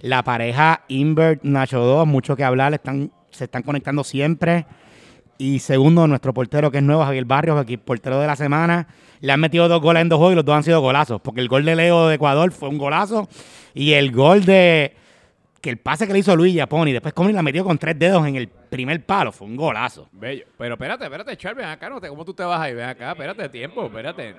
la pareja Invert Nacho 2, mucho que hablar, están, se están conectando siempre. Y segundo, nuestro portero que es nuevo, Javier Barrios, aquí portero de la semana, le han metido dos goles en dos juegos y los dos han sido golazos. Porque el gol de Leo de Ecuador fue un golazo y el gol de que el pase que le hizo Luis Yaponi, después Conley la metió con tres dedos en el primer palo, fue un golazo. Bello. Pero espérate, espérate, Char, ven acá, no te, ¿cómo tú te vas ahí? Ven acá, espérate, tiempo, espérate.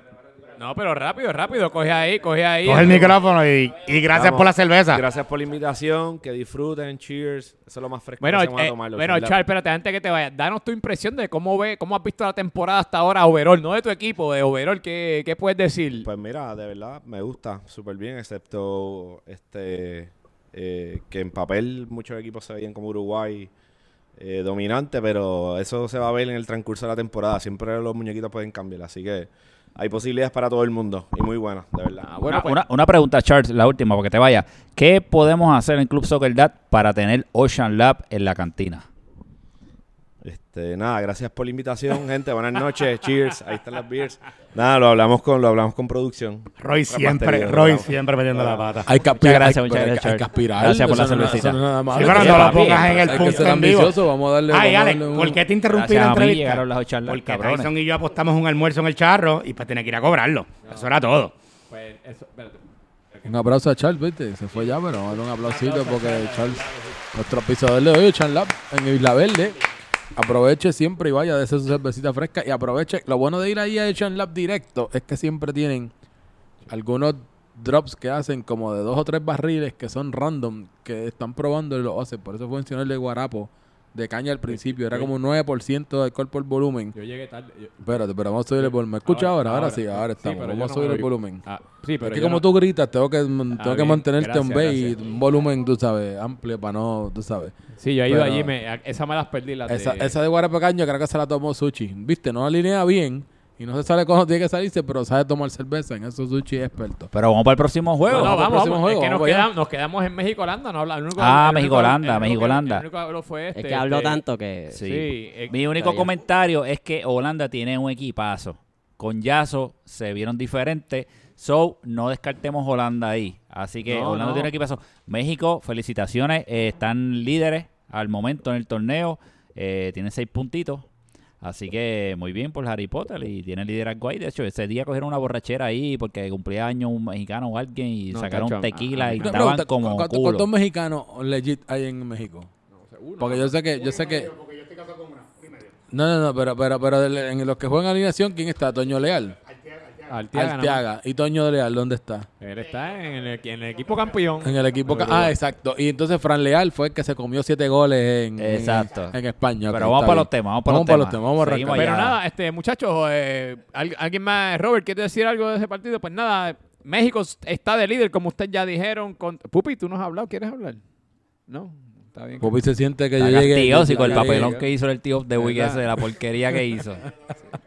No, pero rápido, rápido, coge ahí, coge ahí. Coge el micrófono y, y gracias Vamos. por la cerveza. Gracias por la invitación, que disfruten, cheers. Eso es lo más fresco Bueno, que se van a eh, tomar. los bueno, Char Char, espérate, antes que te vayas, danos tu impresión de cómo ve, cómo has visto la temporada hasta ahora overall, no de tu equipo, de overall, ¿qué, qué puedes decir? Pues mira, de verdad me gusta súper bien, excepto este eh, que en papel muchos equipos se veían como Uruguay eh, dominante, pero eso se va a ver en el transcurso de la temporada. Siempre los muñequitos pueden cambiar, así que hay posibilidades para todo el mundo y muy buenas, de verdad. Ah, bueno, una, pues, una- una pregunta, Charles, la última, porque te vaya. ¿Qué podemos hacer en Club Soccer Dad para tener Ocean Lab en la cantina? Este, nada, gracias por la invitación, gente. Buenas noches, cheers. Ahí están las beers. Nada, lo hablamos con lo hablamos con producción. Roy Otra siempre, Roy siempre metiendo la pata. hay que aspirar. gracias, hay, muchas hay gracias, hay que aspirar. Gracias por la cervecita. no. Sí, pero no papi, pongas en el punto en vivo. ambicioso, vamos a darle. Ay, Alex, un- ¿por qué te interrumpí Gracias la entrevista? llegaron las ocho charlas, Porque cabrones. Tyson y yo apostamos un almuerzo en el charro y pues tenía que ir a cobrarlo. Eso era todo. pues, eso, espérate. Un aplauso a Charles, ¿viste? Se fue ya, pero vamos a darle un aplausito porque Charles, nuestro pisador de hoy, Charles Lab, en Isla Verde. Aproveche siempre y vaya de su cervecita fresca. Y aproveche, lo bueno de ir ahí a Chan Lab directo es que siempre tienen algunos drops que hacen como de dos o tres barriles que son random, que están probando y lo hacen. Por eso fue mencionar el de Guarapo de caña al principio. Era como un 9% de alcohol por volumen. Yo llegué tarde. yo- Espérate, pero vamos a subir el volumen. ¿Me escucha ahora? Ahora, sí, ahora estamos. pero yo vamos a subir el volumen. Ah, sí, pero es que como no- tú gritas, tengo que, tengo Ah, que bien. mantenerte un Gracias, bass y un volumen, tú sabes, amplio para no, tú sabes. Sí, yo he ido allí, me, esa me las perdí. Las Esa, de, esa de Guarapecaño creo que se la tomó Sushi. Viste, no alinea bien y no se sale cuando tiene que salirse, pero sabe tomar cerveza. En eso Sushi es experto. Pero vamos para el próximo juego. No, no, vamos vamos, próximo vamos. juego, es que nos, quedamos, nos quedamos en México-Holanda. No Ah, México-Holanda, México-Holanda. Fue este. Es que habló este, tanto que... Sí. Sí. eh, Mi único comentario es que Holanda tiene un equipazo. Con Yaso se vieron diferentes. So, no descartemos Holanda ahí. Así que No, Holanda no. tiene un equipazo. México, felicitaciones. eh, están líderes al momento en el torneo. eh, tienen seis puntitos. Así que muy bien por Harry Potter y tiene liderazgo ahí. De hecho, ese día cogieron una borrachera ahí porque cumplía años un mexicano o alguien y No, sacaron tacho, tequila y Una estaban pregunta, como ¿cu- cuánto- culo. ¿Cuántos mexicanos legit hay en México? Porque yo sé que, yo sé que. No, no, no, pero, pero, pero en los que juegan alineación, ¿quién está? Toño Leal. Arteaga, Arteaga. ¿Y Toño Leal dónde está? Él está en el, en el equipo campeón. En el equipo. ca- Ah, exacto. Y entonces Fran Leal fue el que se comió siete goles en, Exacto. en, España. Pero vamos para los temas, vamos para los para temas. los temas. Vamos a arrancar. Pero nada, este, muchachos, eh, ¿al- ¿alguien más? Robert, ¿quiere decir algo de ese partido? Pues nada, México está de líder, como ustedes ya dijeron. Con... Pupi, ¿tú nos has hablado? ¿Quieres hablar? No, está bien. Pupi se siente que Está yo llegué. castigado, con el papelón que hizo el tío de ¿Verdad? ese, la porquería que hizo.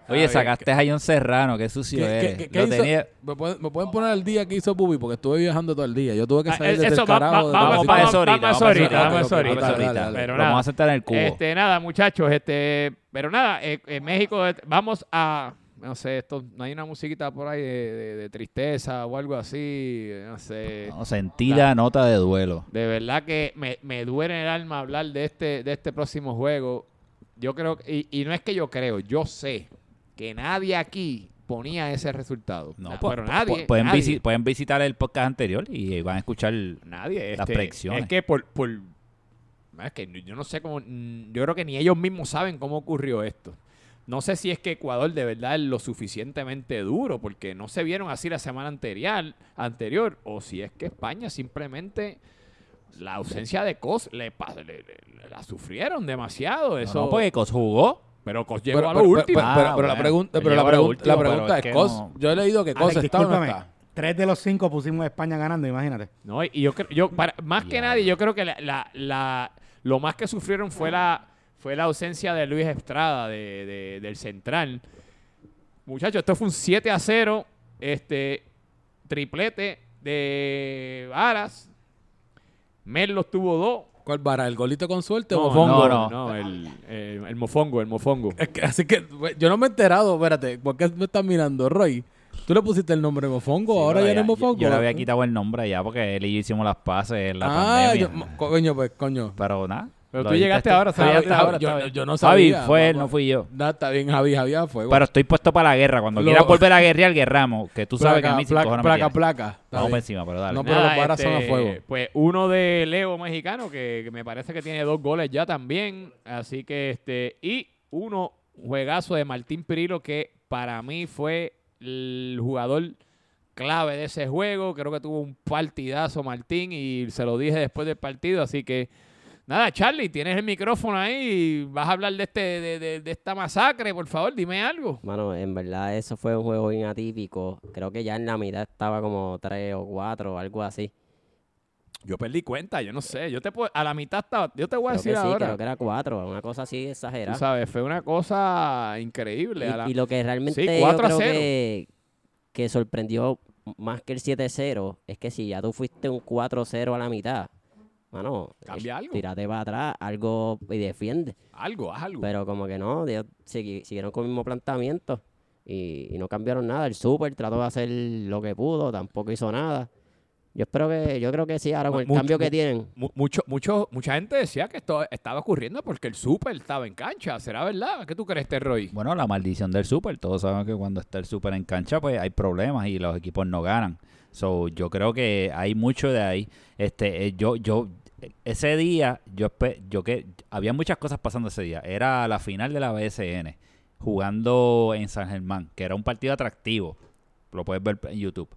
Oye, sacaste a John Serrano, qué ¿Qué, sucio qué- eres. qué- qué Lo hizo? tenía- ¿Me, pueden, me pueden poner al día que hizo Pupi? Porque estuve viajando todo el día. Yo tuve que Ah, salir desde eso, va- carajo. va- de vamos- para vamos- eso ahorita. vamos Vamos ahorita, para vamos eso ahorita. Pero nada. vamos a sentar en el cubo. Este, nada, muchachos, este, pero nada, eh, en México eh, vamos a, no sé, esto, no hay una musiquita por ahí de, de- de tristeza o algo así, no sé. No, sentida nota de duelo. De verdad que me, me duele el alma hablar de este, de este próximo juego. Yo creo, y, y no es que yo creo, yo sé que nadie aquí ponía ese resultado. No, Na- pu- pero nadie, pueden, nadie. visi- pueden visitar el podcast anterior y van a escuchar. Nadie. Las este, predicciones. Es que por, por. Es que yo no sé cómo. Yo creo que ni ellos mismos saben cómo ocurrió esto. No sé si es que Ecuador de verdad es lo suficientemente duro, porque no se vieron así la semana anterior, anterior o si es que España simplemente. La ausencia de Cos le, pa- le- le- le- la sufrieron demasiado. Eso, No, no, porque Cos jugó. pero Cos llegó Pero, a lo pero- último. pero- pero- Ah, pero la bueno. pregunta, pero la pregunta, último, la pregunta es es, que Cos, no- yo he leído que Cos Alex, está o no está. Tres de los cinco pusimos a España ganando, imagínate. No, y yo creo, yo, para- más que nadie, yo creo que la, la- la- lo más que sufrieron fue la, fue la ausencia de Luis Estrada, de, de- del central. Muchachos, esto fue un 7 a 0, este, triplete de Varas. Merlos tuvo dos. ¿Cuál vara? ¿El golito con suerte o No, mofongo? no, no, el, el- el mofongo, el mofongo. Es que- así que yo no me he enterado, espérate, ¿por qué me estás mirando, Roy? ¿Tú le pusiste el nombre Mofongo? Sí, ¿Ahora ya no es Mofongo? Yo, le había quitado el nombre ya porque él y yo hicimos las pases en la ah, pandemia. yo- coño, pues, coño. Pero nada. Pero tú llegaste ahora, ¿sabes? ahora, yo, yo- no Javi, sabía. fue él, no fui yo. Nah, está bien, Javi, Javi a fuego. Pero estoy puesto para la guerra. Cuando Lo- quieras volver a guerrear, guerramos. Que tú sabes que a placa, mí placa, placa, placa. Está Vamos por encima, pero dale. No, pero los varas son a fuego. Pues uno de Leo mexicano, que, que me parece que tiene dos goles ya también. Así que este. Y uno, juegazo de Martín Pirilo, que para mí fue el jugador clave de ese juego. Creo que tuvo un partidazo Martín y se lo dije después del partido. Así que. Nada, Charlie, tienes el micrófono ahí y vas a hablar de este de, de- de esta masacre, por favor, dime algo. Mano, en verdad eso fue un juego bien atípico. Creo que ya en la mitad estaba como tres o cuatro o algo así. Yo perdí cuenta, yo no sé. Yo te puedo, a la mitad estaba, yo te voy a Creo decir que sí, ahora. creo que era cuatro, una cosa así Tú exagerada. sabes, fue una cosa increíble. a la- Y, y lo que realmente Sí, yo 4 a creo 0. que, que sorprendió más que el 7-0 es que si ya tú fuiste un 4-0 a la mitad, mano, Cambia algo. tírate para atrás, algo y defiende. Algo, haz algo. Pero como que no, ellos segui- siguieron con el mismo planteamiento y, y no cambiaron nada. El Super trató de hacer lo que pudo, tampoco hizo nada. Yo espero que, yo creo que sí, ahora con el Mucho- cambio que tienen. Mu- mucho, mucho, mucha gente decía que esto estaba ocurriendo porque el Super estaba en cancha. ¿Será verdad? ¿Qué tú crees, este Roy? Bueno, la maldición del Super. Todos saben que cuando está el Super en cancha, pues hay problemas y los equipos no ganan. So, yo creo que hay mucho de ahí. Este, eh, yo, yo, ese día, yo, yo que había muchas cosas pasando ese día. Era la final de la BSN, jugando en San Germán, que era un partido atractivo. Lo puedes ver en YouTube.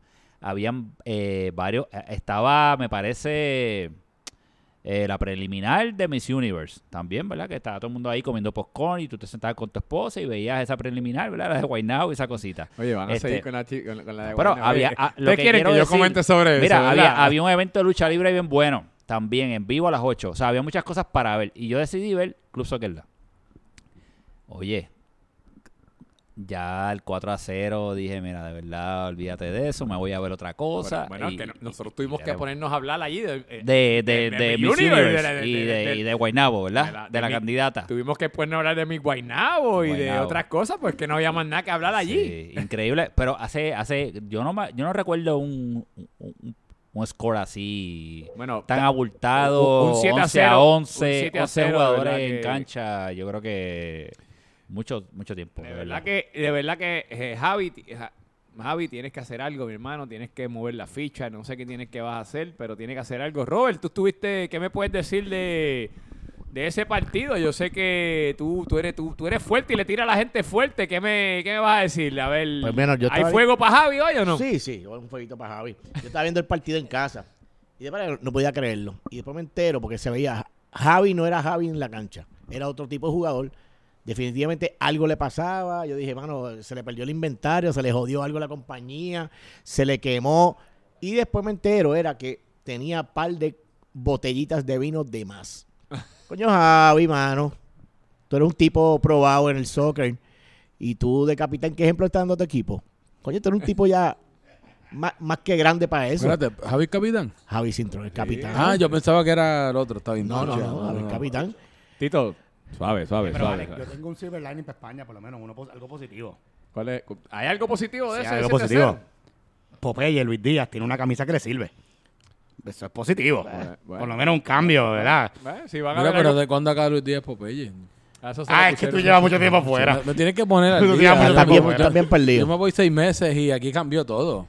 Habían eh, varios, eh, estaba, me parece, Eh, la preliminar de Miss Universe también, ¿verdad? Que estaba todo el mundo ahí comiendo popcorn y tú te sentabas con tu esposa y veías esa preliminar, ¿verdad? La de Guaynabo y esa cosita. Oye, van a Este, seguir con la, con, la de Pero había, ah, lo ¿Ustedes que quieren quiero que yo decir- comente sobre eso? Mira, había, había un evento de lucha libre bien bueno, también en vivo a las 8. O sea, había muchas cosas para ver. Y yo decidí ver Club Soccer Lab. Oye, ya el 4 a 0 dije, mira, de verdad, olvídate de eso, me voy a ver otra cosa. Bueno, bueno, y- que nosotros y tuvimos que ponernos a hablar allí de, eh, de, de, de- de, de Miss Universe, y de- y de Guaynabo, ¿verdad? de la- De la, de mi- candidata. Tuvimos que ponernos a hablar de mi Guaynabo y de otras cosas, pues que no había más nada que hablar allí. Sí, increíble. Pero hace, hace, yo no, yo no recuerdo un, un, un score así Bueno, tan ta- abultado, un- un 7 a 11 a 0, 11, un 7 a 11 0, de jugadores en que- cancha, yo creo que mucho, mucho tiempo. De verdad que, de verdad que eh, Javi, Javi, tienes que hacer algo, mi hermano, tienes que mover la ficha, no sé qué tienes que vas a hacer, pero tienes que hacer algo. Robert, tú estuviste, ¿qué me puedes decir de, de ese partido? Yo sé que tú, tú eres, tú, tú eres fuerte y le tiras a la gente fuerte. ¿Qué me, qué me vas a decir? A ver, Pues, yo ¿hay fuego para Javi hoy o no? Sí, sí, un fueguito para Javi. Yo estaba viendo el partido en casa y de no podía creerlo. Y después me entero porque se veía, Javi no era Javi en la cancha, era otro tipo de jugador. Definitivamente algo le pasaba. Yo dije, mano, se le perdió el inventario, se le jodió algo a la compañía, se le quemó. Y después me entero, era que tenía par de botellitas de vino de más. Coño, Javi, mano. Tú eres un tipo probado en el soccer. Y tú de capitán, ¿qué ejemplo estás dando a tu equipo? Coño, tú eres un tipo ya más, más que grande para eso. Espérate, Javi Capitán. Javi Cintrón, el capitán. Ah, yo pensaba que era el otro, está bien. No, no, no, Javi, capitán. Tito, suave, suave, Pero suave. Alex, yo tengo un silver lining para España, por lo menos, uno, algo positivo. ¿Cuál es? ¿Hay algo positivo de Sí, eso? algo de ese positivo. tercero? Popeye, Luis Díaz, tiene una camisa que le sirve. Eso es positivo. bueno. Por lo menos un cambio, ¿verdad? Eh, si van a Mira, ver pero algo- ¿de cuándo acá Luis Díaz Popeye? a eso se lo Ah, es que tú llevas mucho tiempo afuera. Me, tienes que poner al Tú día. llevas mucho Yo- tiempo yo- bien perdido. Yo me voy seis meses y aquí cambió todo.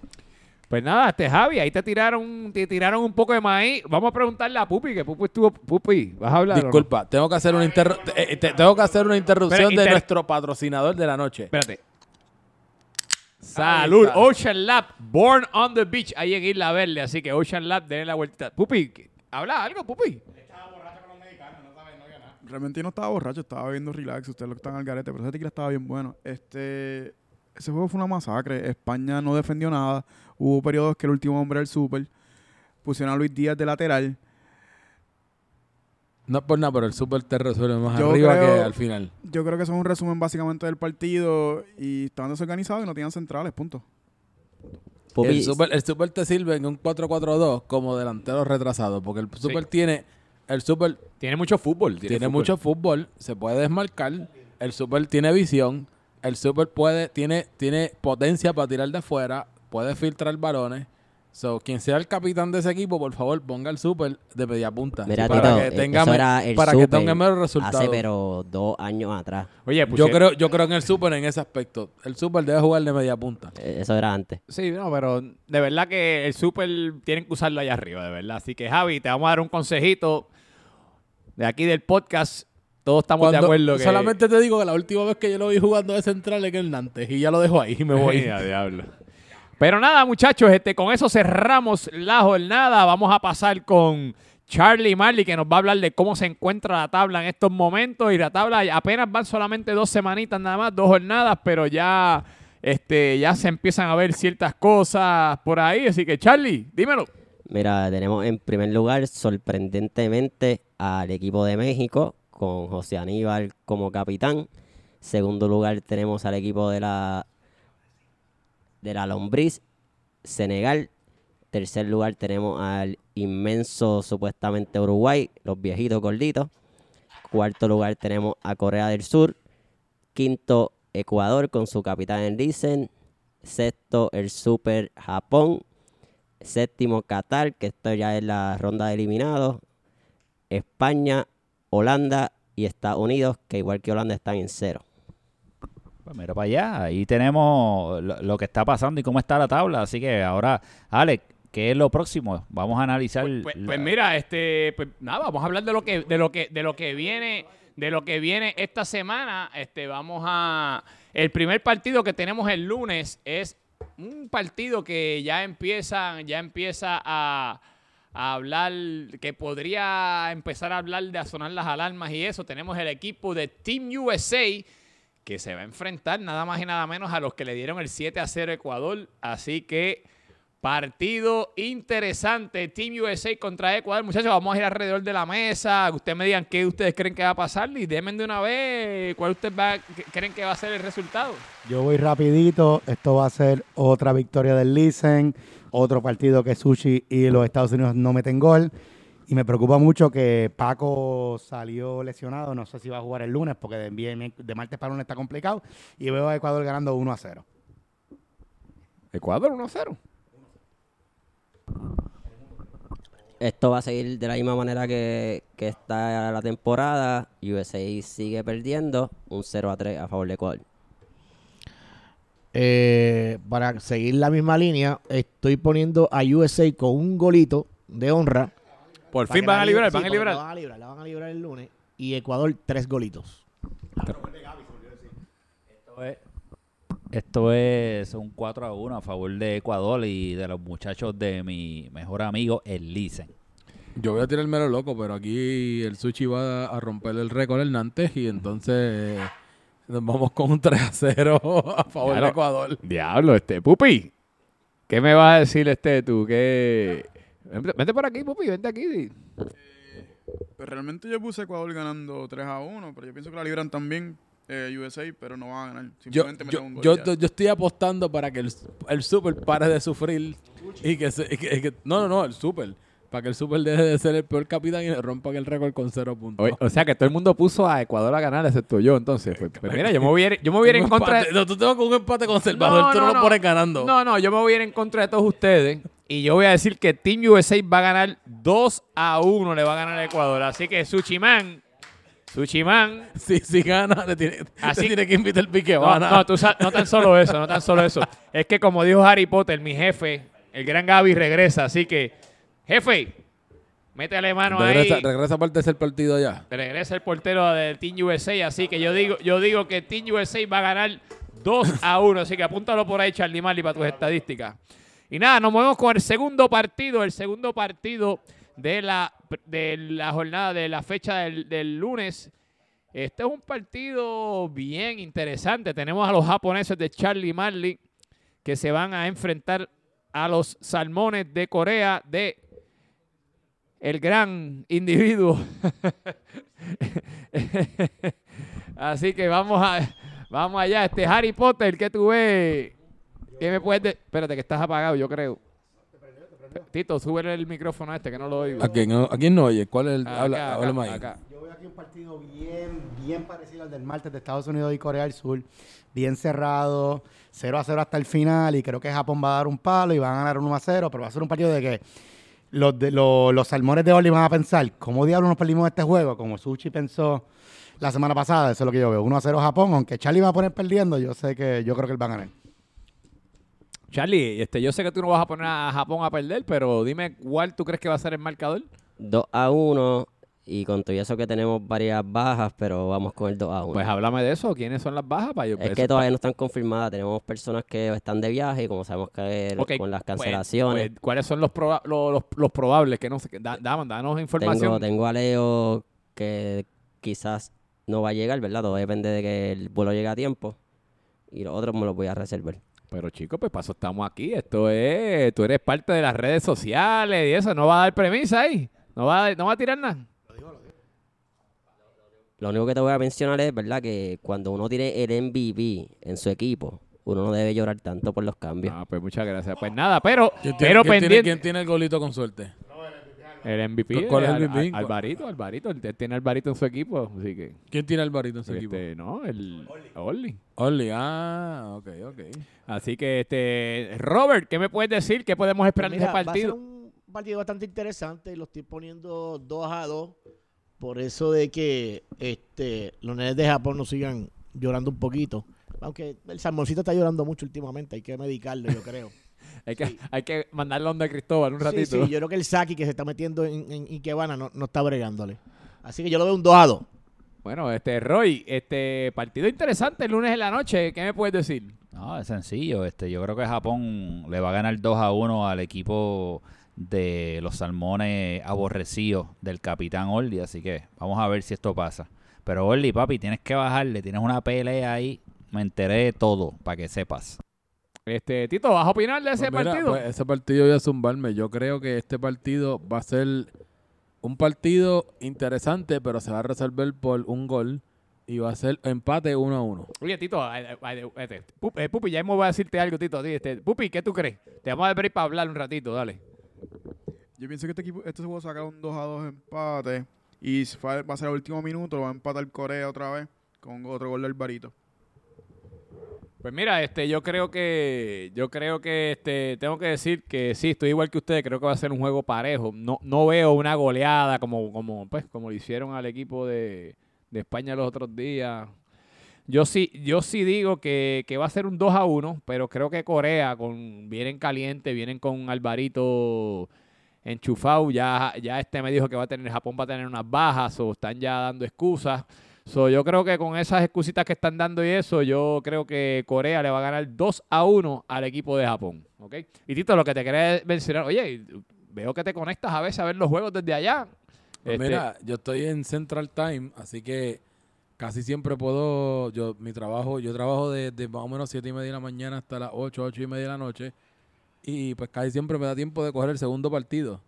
Pues nada, este Javi, ahí te tiraron, te tiraron un poco de maíz. Vamos a preguntarle a Pupi, que Pupi estuvo. Pupi, ¿vas a hablar? no? Disculpa, tengo que hacer una interru- eh, te- tengo que hacer una interrupción Pero de nuestro patrocinador de la noche. Espérate. Salud. Ocean Lab, Born on the Beach, ahí en Isla Verde, así que Ocean Lab, denle la vueltita. Pupi, ¿qué- habla algo, Pupi. Realmente yo no estaba borracho, estaba viendo relax, ustedes lo que están al garete, pero ese tequila estaba bien bueno. Este, ese juego fue una masacre. España no defendió nada. Hubo periodos que el último hombre del super pusieron a Luis Díaz de lateral. No es por nada, pero el Super te resuelve más Yo arriba creo- que al final. Yo creo que eso es un resumen básicamente del partido y estaban desorganizados y no tenían centrales, punto. El super, el super te sirve en un 4-4-2 como delantero retrasado, porque el Super tiene... El Super Tiene mucho fútbol. tiene, fútbol. mucho fútbol, se puede desmarcar, el Super tiene visión, el Super puede tiene tiene potencia para tirar de afuera, puede filtrar balones. So, quien sea el capitán de ese equipo, por favor, ponga el Super de media punta. Mira, para Tito, que tenga, eso me- era el para que tenga mejor resultado. Hace pero dos años atrás. Oye, pues yo sí- creo yo creo en el Super en ese aspecto. El Super debe jugar de media punta. Eh, Eso era antes. Sí, no, pero de verdad que el Super tienen que usarlo allá arriba, de verdad. Así que, Javi, te vamos a dar un consejito de aquí del podcast. Todos estamos de acuerdo que... Solamente te digo que la última vez que yo lo vi jugando de central es que el Nantes y ya lo dejo ahí y me voy. Ay, a diablo. Pero nada, muchachos, este, con eso cerramos la jornada. Vamos a pasar con Charlie Marley, que nos va a hablar de cómo se encuentra la tabla en estos momentos. Y la tabla apenas van solamente dos semanitas nada más, dos jornadas, pero ya, este, ya se empiezan a ver ciertas cosas por ahí. Así que, Charlie, dímelo. Mira, tenemos en primer lugar, sorprendentemente, al equipo de México, con José Aníbal como capitán. Segundo lugar, tenemos al equipo de la, de la Lombriz, Senegal. Tercer lugar, tenemos al inmenso, supuestamente, Uruguay, los viejitos gorditos. Cuarto lugar, tenemos a Corea del Sur. Quinto, Ecuador, con su capitán Enrisen. Sexto, el Super Japón. Séptimo, Qatar, que esto ya es la ronda de eliminados. España, Holanda y Estados Unidos, que igual que Holanda están en cero. Pues mira para allá, ahí tenemos lo, lo que está pasando y cómo está la tabla. Así que ahora, Alex, ¿qué es lo próximo? Vamos a analizar. Pues, pues- la- pues mira, este, pues nada, vamos a hablar de lo que, de lo que, de lo que viene, de lo que viene esta semana. Este, vamos a, el primer partido que tenemos el lunes es un partido que ya empieza, ya empieza a, a hablar, que podría empezar a hablar de a sonar las alarmas y eso, tenemos el equipo de Team USA que se va a enfrentar nada más y nada menos a los que le dieron el 7 a 0 a Ecuador. Así que partido interesante. Team USA contra Ecuador. Muchachos, vamos a ir alrededor de la mesa. Ustedes me digan qué ustedes creen que va a pasar y denme de una vez cuál ustedes creen que va a ser el resultado. Yo voy rapidito. Esto va a ser otra victoria del Listen. Otro partido que Sushi y los Estados Unidos no meten gol. Y me preocupa mucho que Paco salió lesionado. No sé si va a jugar el lunes porque de, de martes para lunes está complicado. Y veo a Ecuador ganando 1 a 0. Ecuador 1-0. Esto va a seguir de la misma manera que, que está la temporada. USA sigue perdiendo un 0 a 3 a favor de Ecuador. Eh, para seguir la misma línea, estoy poniendo a USA con un golito de honra. Por fin van a librar, van a La librar. van a librar, la van a librar el lunes. Y Ecuador, tres golitos. Esto es, esto es un 4 a 1 a favor de Ecuador y de los muchachos de mi mejor amigo, el Licen. Yo voy a tirarme lo loco, pero aquí el Sushi va a romper el récord el Nantes y entonces nos vamos con un 3 a 0 a favor de Ecuador. Diablo, este, Pupi. ¿Qué me vas a decir este tú? ¿Qué? Vente por aquí, Pupi, vente aquí. Pues realmente yo puse Ecuador ganando 3 a 1, pero yo pienso que la libran también eh, USA, pero no van a ganar. Yo, Simplemente yo, meten un gol yo, yo estoy apostando para que el, el Super pare de sufrir y que, se, y que- y que- no, no, no, el Super. Para que el Super deje de ser el peor capitán y le rompan el récord con cero puntos. O sea que todo el mundo puso a Ecuador a ganar, excepto yo, entonces. Pues, pues mira, yo me voy a ir, yo me voy a ir en contra. empate. No, tú tengo con un empate conservador, tú no, lo pones ganando. No, no, yo me voy a ir en contra de todos ustedes. Y yo voy a decir que Team USA va a ganar 2 a 1, le va a ganar a Ecuador. Así que Suchiman, Suchiman, Si, si gana, le tiene, Así- le tiene que invitar el pique. No, no, tú no tan solo eso, no tan solo eso. Es que como dijo Harry Potter, mi jefe, el gran Gaby regresa. Así que, jefe, métele mano regresa, ahí. regresa para el tercer partido ya. Regresa el portero del Team USA. Así que yo digo, yo digo que Team USA va a ganar 2 a 1. Así que apúntalo por ahí, Charlie Marley, para tus estadísticas. Y nada, nos movemos con el segundo partido. El segundo partido de la, de la jornada, de la fecha del, del lunes. Este es un partido bien interesante. Tenemos a los japoneses de Charlie Marley que se van a enfrentar a los salmones de Corea de el gran individuo. Así que vamos a vamos allá. Este Harry Potter, ¿qué tú ves? ¿Qué me puedes de- Espérate, que estás apagado, yo creo. Tito, sube el micrófono a este, que no lo oigo. ¿A quién, ¿A quién no oye? ¿Cuál es el? Acá, habla, acá, háblame ahí. acá. Yo veo aquí un partido bien, bien parecido al del martes de Estados Unidos y Corea del Sur. Bien cerrado, 0 a 0 hasta el final. Y creo que Japón va a dar un palo y van a ganar un 1 a 0. Pero va a ser un partido de que los, de, los, los salmones de Oli van a pensar: ¿cómo diablos nos perdimos este juego? Como Sushi pensó la semana pasada. Eso es lo que yo veo: 1 a 0 Japón. Aunque Charlie va a poner perdiendo, yo sé que yo creo que él va a ganar. Charlie, este, yo sé que tú no vas a poner a Japón a perder, pero dime cuál tú crees que va a ser el marcador. 2 a 1 y con todo eso que tenemos varias bajas, pero vamos con el 2 a 1. Pues háblame de eso. ¿Quiénes son las bajas? Para yo, es que todavía no están confirmadas. Tenemos personas que están de viaje y como sabemos que Ok, con las pues- cancelaciones. pues, ¿Cuáles son los, proba- los, los- los probables? Que no sé, da, da- danos información. tengo, tengo a Leo que quizás no va a llegar, ¿verdad? Todo depende de que el vuelo llegue a tiempo. Y los otros me los voy a reservar. Pero chicos, pues para eso estamos aquí. Esto es, tú eres parte de las redes sociales y eso. No va a dar premisa ahí. No va a, no va a tirar nada. Lo único que te voy a mencionar es, ¿verdad? Que cuando uno tiene el MVP en su equipo, uno no debe llorar tanto por los cambios. Ah, pues muchas gracias. Pues nada, pero, ¿Quién tiene, pero quién tiene- pendiente. quién tiene el golito con suerte? El MVP. ¿Cuál es el Al- MVP? Al- Alvarito, Alvarito. Él tiene Alvarito en su equipo. Así que. ¿Quién tiene el barito en su equipo? Este, no, el Orly. Orly, ah, ok, ok. Así que, este, Robert, ¿qué me puedes decir? ¿Qué podemos esperar Pues de mira, ese partido? Va a ser un partido bastante interesante. Lo estoy poniendo 2 a 2. Por eso de que este, los nenes de Japón no sigan llorando un poquito. Aunque el salmoncito está llorando mucho últimamente. Hay que medicarlo, yo creo. Hay que, hay que mandarlo donde Cristóbal un sí, ratito. sí, yo creo que el Saki que se está metiendo en, en Ikebana no, no está bregándole. Así que yo lo veo un 2 a 2. Bueno, este, Roy, este partido interesante el lunes en la noche. ¿Qué me puedes decir? No, es sencillo. Este, yo creo que Japón le va a ganar 2 a 1 al equipo de los salmones aborrecidos del capitán Orly, así que vamos a ver si esto pasa. Pero Orly, papi, tienes que bajarle, tienes una pelea ahí, me enteré de todo, para que sepas. Este, Tito, ¿vas a opinar de ese Pues mira, partido? pues ese partido voy a zumbarme. Yo creo que este partido va a ser un partido interesante, pero se va a resolver por un gol y va a ser empate 1 a 1. Oye, Tito, este, eh, Pupi, ya me voy a decirte algo, Tito. a ti, Este, Pupi, ¿qué tú crees? Te vamos a abrir para hablar un ratito, dale. Yo pienso que este equipo, este se puede sacar un 2 a 2 empate. Y va a ser el último minuto, lo va a empatar Corea otra vez con otro gol del Barito. Pues mira, este, yo creo que, yo creo que, este, tengo que decir que sí, estoy igual que ustedes, creo que va a ser un juego parejo. No, no veo una goleada como, como, pues, como le hicieron al equipo de, de España los otros días. Yo sí, yo sí digo que, que va a ser un 2 a 1, pero creo que Corea con, vienen caliente, vienen con Alvarito enchufado. Ya, ya este me dijo que va a tener, Japón va a tener unas bajas o están ya dando excusas. So, yo creo que con esas excusitas que están dando y eso, yo creo que Corea le va a ganar 2 a 1 al equipo de Japón. ¿ok? Y Tito, lo que te quería mencionar, oye, veo que te conectas a veces a ver los juegos desde allá. Pues Este, mira, yo estoy en Central Time, así que casi siempre puedo, yo mi trabajo, yo trabajo desde más o menos 7 y media de la mañana hasta las 8, 8 y media de la noche y pues casi siempre me da tiempo de coger el segundo partido.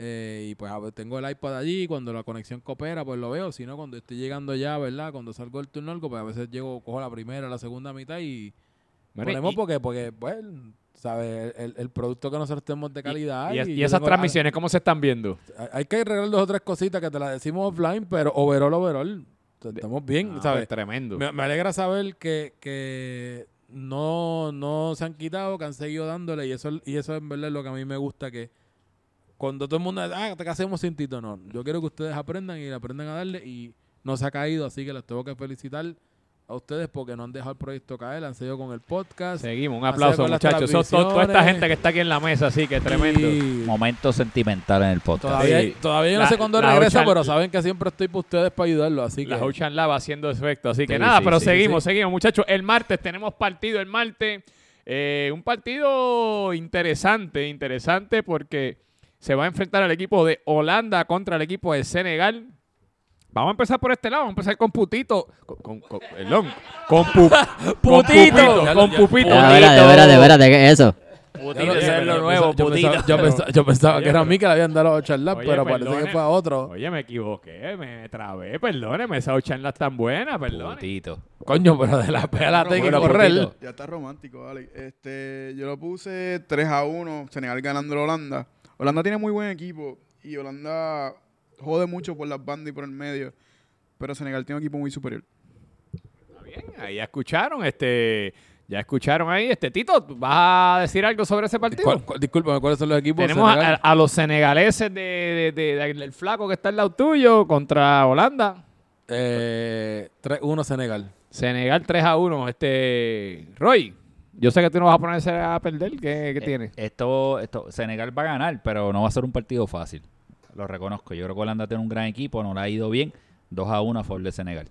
Eh, y pues a ver, tengo el iPad allí, cuando la conexión coopera pues lo veo, si no cuando estoy llegando ya, ¿verdad? Cuando salgo del turno algo, pues a veces llego, cojo la primera, la segunda mitad y ponemos y- porque, porque pues, ¿sabes? El, el producto que nosotros tenemos de calidad. y, esas tengo- transmisiones, ¿cómo se están viendo? hay- que arreglar dos o tres cositas que te las decimos offline, pero overall, overall, estamos bien, Ah, ¿sabes? pues, tremendo. Me, me alegra saber que, que no, no se han quitado, que han seguido dándole, y eso, y eso en verdad es lo que a mí me gusta, que cuando todo el mundo, ah, ¿qué hacemos sin Tito? No, yo quiero que ustedes aprendan y le aprendan a darle, y no se ha caído, así que les tengo que felicitar a ustedes porque no han dejado el proyecto caer, han seguido con el podcast. Seguimos, un aplauso, muchachos. To- toda esta gente que está aquí en la mesa, así que tremendo. Y Momento sentimental en el podcast. todavía, Sí. todavía yo no La- sé cuándo la regresa, Ocean- pero saben que siempre estoy para ustedes para ayudarlos, así que... La Ocean Lab haciendo efecto. Así que Sí, nada, sí, pero sí, seguimos, sí. seguimos, muchachos. El martes tenemos partido el martes. Eh, un partido interesante, interesante porque se va a enfrentar al equipo de Holanda contra el equipo de Senegal. Vamos a empezar por este lado, vamos a empezar con Putito. Con, con, con- perdón, con, Pu- con Putito. Pupito, con lo- ya- Pupito. De veras, de veras, de veras, ¿de qué es eso? Putito, Yo- ese yo- es lo yo nuevo, pensaba- yo putito. pensaba, yo pensaba, yo pensaba Oye, que era a mí que le habían dado los charlas, pero parece que fue a otro. Oye, me equivoqué, me trabé, perdóneme, esa charla es tan buena, perdón. Putito. Coño, pero de la pélate hay que correr. Ya está romántico, vale. Este, yo lo puse 3 a 1, Senegal ganando a Holanda. Holanda tiene muy buen equipo y Holanda jode mucho por las bandas y por el medio, pero Senegal tiene un equipo muy superior. Está bien, ahí ya escucharon, este, ya escucharon ahí, este Tito, ¿vas a decir algo sobre ese partido? ¿Cuál- cuál- discúlpame, ¿cuáles son los equipos? Tenemos a, a- a los senegaleses de, de- de- de- del flaco que está al lado tuyo contra Holanda. Eh, 3-1 Senegal. Senegal 3 a 1. Este, Roy, yo sé que tú no vas a ponerse a perder. ¿Qué, qué Eh, tienes? Esto, esto, Senegal va a ganar, pero no va a ser un partido fácil. Lo reconozco. Yo creo que Holanda tiene un gran equipo, no le ha ido bien. 2 a 1 a favor de Senegal.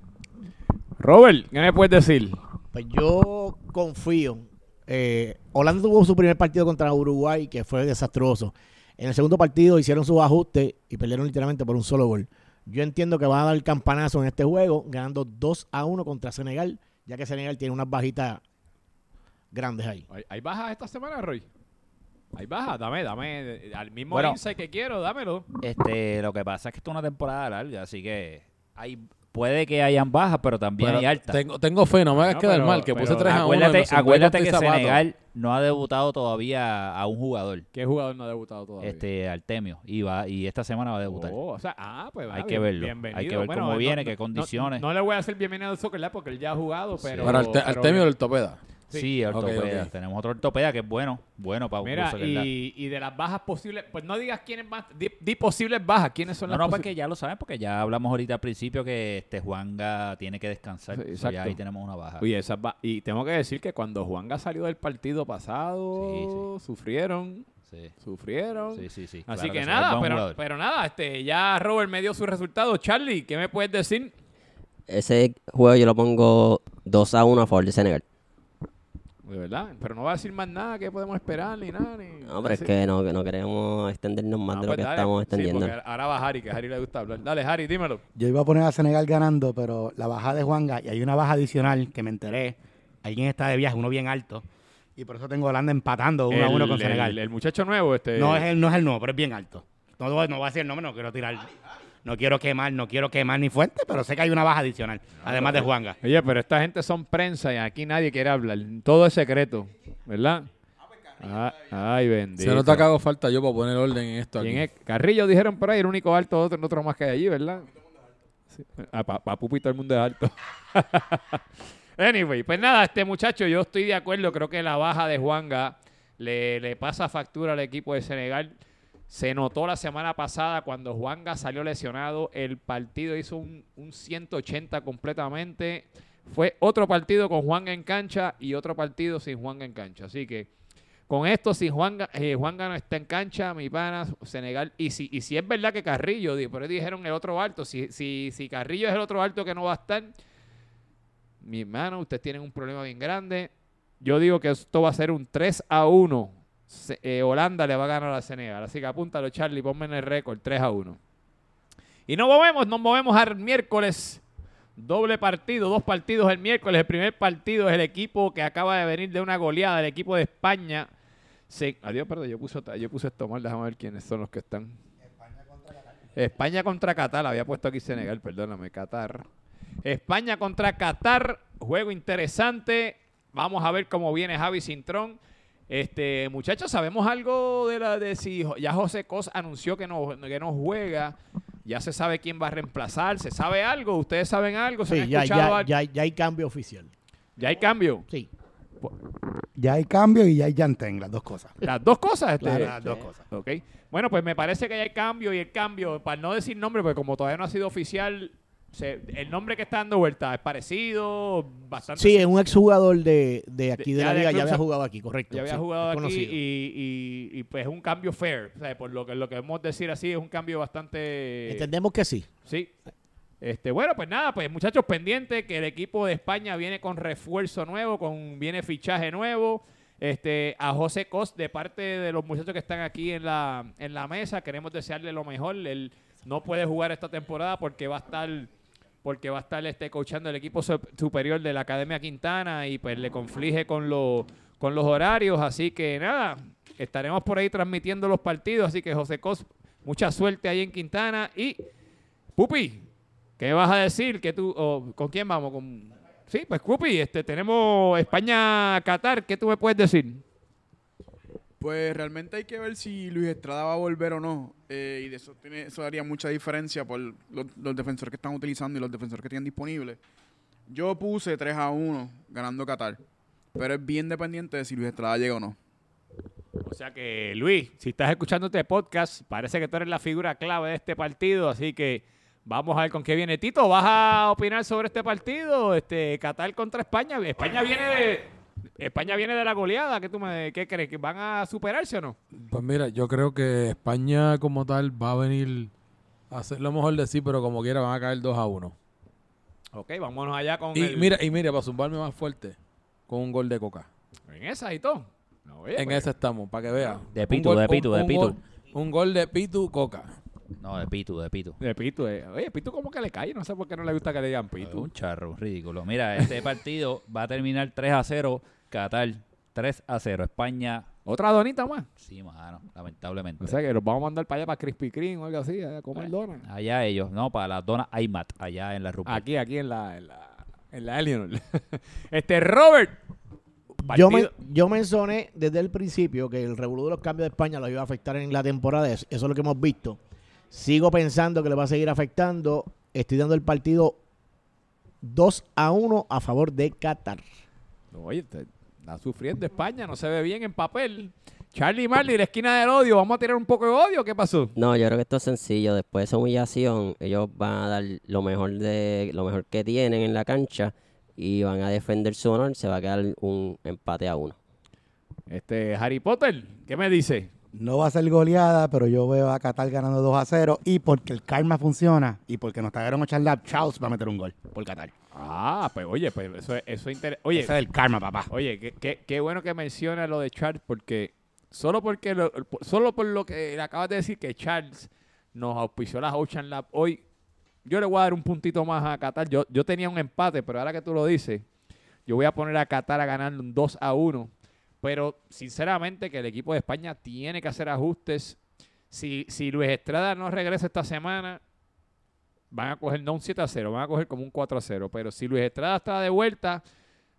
Robert, ¿qué me puedes decir? Pues yo confío. Eh, Holanda tuvo su primer partido contra Uruguay, que fue desastroso. En el segundo partido hicieron sus ajustes y perdieron literalmente por un solo gol. Yo entiendo que van a dar el campanazo en este juego, ganando 2 a 1 contra Senegal, ya que Senegal tiene unas bajitas grandes ahí. ¿Hay, hay bajas esta semana, Roy? Hay bajas, dame, dame. Al mismo Bueno. insight que quiero, dámelo. Este, lo que pasa es que esto es una temporada larga, así que hay, puede que hayan bajas, pero también Pero hay altas. tengo, tengo fe, no me hagas No, quedar pero- mal, que puse pero 3 a 1. Acuérdate, que mis zapatos. Senegal no ha debutado todavía a un jugador, ¿Qué jugador no ha debutado todavía? este Artemio, y va y esta semana va a debutar. Oh, o sea, ah, pues Hay que verlo. bienvenido. Hay que ver cómo no- viene, no- qué no- condiciones. No, le voy a hacer bienvenido al soccer porque él ya ha jugado, pero. Pero Arte- pero- Artemio del Topeda. Sí. Sí. Tenemos otro ortopeda que es bueno, bueno para un Mira, y, y de las bajas posibles, pues no digas quiénes más, di, di posibles bajas, quiénes son No, las no, posibles. porque ya lo saben, porque ya hablamos ahorita al principio que este Juanga tiene que descansar. Sí, exacto. ya ahí tenemos una baja. Oye, esas ba- y tengo que decir que cuando Juanga salió del partido pasado, sufrieron, Sí, sufrieron. sí, sí. sí, Así claro que nada, pero nada, este, ya Robert me dio su resultado. Charlie, ¿qué me puedes decir? Ese juego yo lo pongo 2 a 1 a favor de Senegal. De verdad. Pero no va a decir más nada que podemos esperar ni nada. Ni, No, pero es que no, que no queremos extendernos más Ah, de lo pues que dale. estamos Sí, extendiendo. porque ahora va Harry, que a Harry le gusta hablar. Dale, Harry, dímelo. Yo iba a poner a Senegal ganando, pero la baja de Juanga, y hay una baja adicional que me enteré. Alguien está de viaje, uno bien alto. Y por eso tengo a Holanda empatando uno a uno con Senegal. El, el muchacho nuevo, este. No es el, no es el nuevo, pero es bien alto. No, no voy a decir el nombre, no quiero tirar. No quiero quemar, no quiero quemar ni fuente, pero sé que hay una baja adicional, además de Juanga. Oye, pero esta gente son prensa y aquí nadie quiere hablar. Todo es secreto, ¿verdad? Ah, ay, bendito. Se nota que hago falta yo para poner orden en esto aquí. Carrillo dijeron por ahí, el único alto, otro, otro más que hay allí, ¿verdad? Sí. Ah, para Pupi todo el mundo es alto. anyway, pues nada, este muchacho, yo estoy de acuerdo, creo que la baja de Juanga le, le pasa factura al equipo de Senegal. Se notó la semana pasada cuando Juanga salió lesionado, el partido hizo un, un 180 completamente. Fue otro partido con Juanga en cancha y otro partido sin Juanga en cancha. Así que con esto, si Juanga, eh, Juanga no está en cancha, mi pana, Senegal. Y si, y si es verdad que Carrillo, por dijeron el otro alto, si, si, si Carrillo es el otro alto que no va a estar, mi hermano, ustedes tienen un problema bien grande. Yo digo que esto va a ser un 3 a 1. Eh, Holanda le va a ganar a Senegal. Así que apúntalo, Charlie, ponme en el récord 3 a 1. Y nos movemos, nos movemos al miércoles. Doble partido, dos partidos el miércoles. El primer partido es el equipo que acaba de venir de una goleada, el equipo de España. Se, adiós, perdón, yo puse, yo puse esto mal, déjame ver quiénes son los que están. España contra Qatar, había puesto aquí Senegal, perdóname, Qatar. España contra Qatar, juego interesante. Vamos a ver cómo viene Javi Cintrón. Este, muchachos, ¿sabemos algo de la de si ya José Cos anunció que no, que no juega? Ya se sabe quién va a reemplazar, ¿se sabe algo? ¿Ustedes saben algo? ¿Se Sí, han ya, escuchado ya, algo? ya, ya hay cambio oficial. ¿Ya hay cambio. Sí. Ya hay cambio y ya hay Yanteng, las dos cosas. Las dos cosas. Este, Claro, las dos cosas. Ok. Bueno, pues me parece que ya hay cambio y el cambio, para no decir nombre, porque como todavía no ha sido oficial, se- el nombre que está dando vuelta es parecido, bastante. Sí, es un exjugador de, de aquí De- de la liga, ya había jugado aquí, correcto. Ya había sí, jugado aquí y, y- y, pues es un cambio fair. O sea, por lo que, lo que debemos decir así, es un cambio bastante... Entendemos que sí. Sí. Este, bueno, pues nada, pues muchachos pendientes que el equipo de España viene con refuerzo nuevo, con viene fichaje nuevo. Este, a José Cos, de parte de los muchachos que están aquí en la, en la mesa, queremos desearle lo mejor. Él no puede jugar esta temporada porque va a estar porque va a estar este coachando el equipo su- superior de la Academia Quintana y pues le conflige con los con los horarios, así que nada, estaremos por ahí transmitiendo los partidos, así que José Cos, mucha suerte ahí en Quintana y Pupi, ¿qué vas a decir? que tú, o ¿Con quién vamos? Con... Sí, pues Pupi, este, tenemos España-Qatar, ¿qué tú me puedes decir? Pues realmente hay que ver si Luis Estrada va a volver o no. eh, y de eso, tiene, haría mucha diferencia por los, los defensores que están utilizando y los defensores que tienen disponibles. Yo puse 3 a 1 ganando Qatar. Pero es bien dependiente de si Luis Estrada llega o no. O sea que, Luis, si estás escuchando este podcast, parece que tú eres la figura clave de este partido, así que vamos a ver con qué viene. Tito, ¿vas a opinar sobre este partido? Este, Qatar contra España. España viene de, España viene de la goleada. ¿Qué, tú me, ¿Qué crees? ¿Que van a superarse o no? Pues mira, yo creo que España como tal va a venir a hacer lo mejor de sí, pero como quiera van a caer 2 a 1. Ok, vámonos allá con Y el- mira, y mira, para zumbarme más fuerte, con un gol de Coca. En esa y todo. No, oye, en pues, ese estamos, para que vean. De Pitu, gol- de Pitu, un- de un Pitu. gol- un gol de Pitu Coca. No, de Pitu, de Pitu. De Pitu, eh. Oye, Pitu como que le cae. No sé por qué no le gusta que le digan Pitu. Un charro, ridículo. Mira, este partido va a terminar 3 a 0. Qatar 3 a 0. España, Otra donita más. sí, mano, lamentablemente. O sea que los vamos a mandar para allá, para Krispy Kreme o algo así, a comer donas. Allá ellos, no, para las donas Aymat, allá en la rupa. Aquí, aquí en la, en la, en la Eleanor. este, Robert. Yo, yo mencioné desde el principio que el revolú de los cambios de España los iba a afectar en la temporada. Eso es lo que hemos visto. Sigo pensando que le va a seguir afectando. Estoy dando el partido 2 a 1 a favor de Qatar. Oye, está sufriendo España, no se ve bien en papel. Charlie Marley, la esquina del odio, vamos a tirar un poco de odio, ¿qué pasó? No, yo creo que esto es sencillo. Después de esa humillación, ellos van a dar lo mejor de lo mejor que tienen en la cancha y van a defender su honor. Se va a quedar un empate a uno. Este, Harry Potter, ¿qué me dice? No va a ser goleada, pero yo veo a Qatar ganando 2 a 0. Y porque el karma funciona y porque nos trajeron a Charlap, Charles va a meter un gol por Qatar. Ah, pues oye, pues eso, es- eso es interesante. Oye, Ese es el karma, papá. Oye, qué, qué- qué bueno que menciona lo de Charles, porque solo porque lo- solo por lo que le acabas de decir que Charles nos auspició las Ocean Lab hoy, yo le voy a dar un puntito más a Qatar. Yo, yo tenía un empate, pero ahora que tú lo dices, yo voy a poner a Qatar a ganar un 2 a 1. Pero sinceramente que el equipo de España tiene que hacer ajustes. Si, si Luis Estrada no regresa esta semana, van a coger no un 7 a 0, van a coger como un 4 a 0. Pero si Luis Estrada está de vuelta,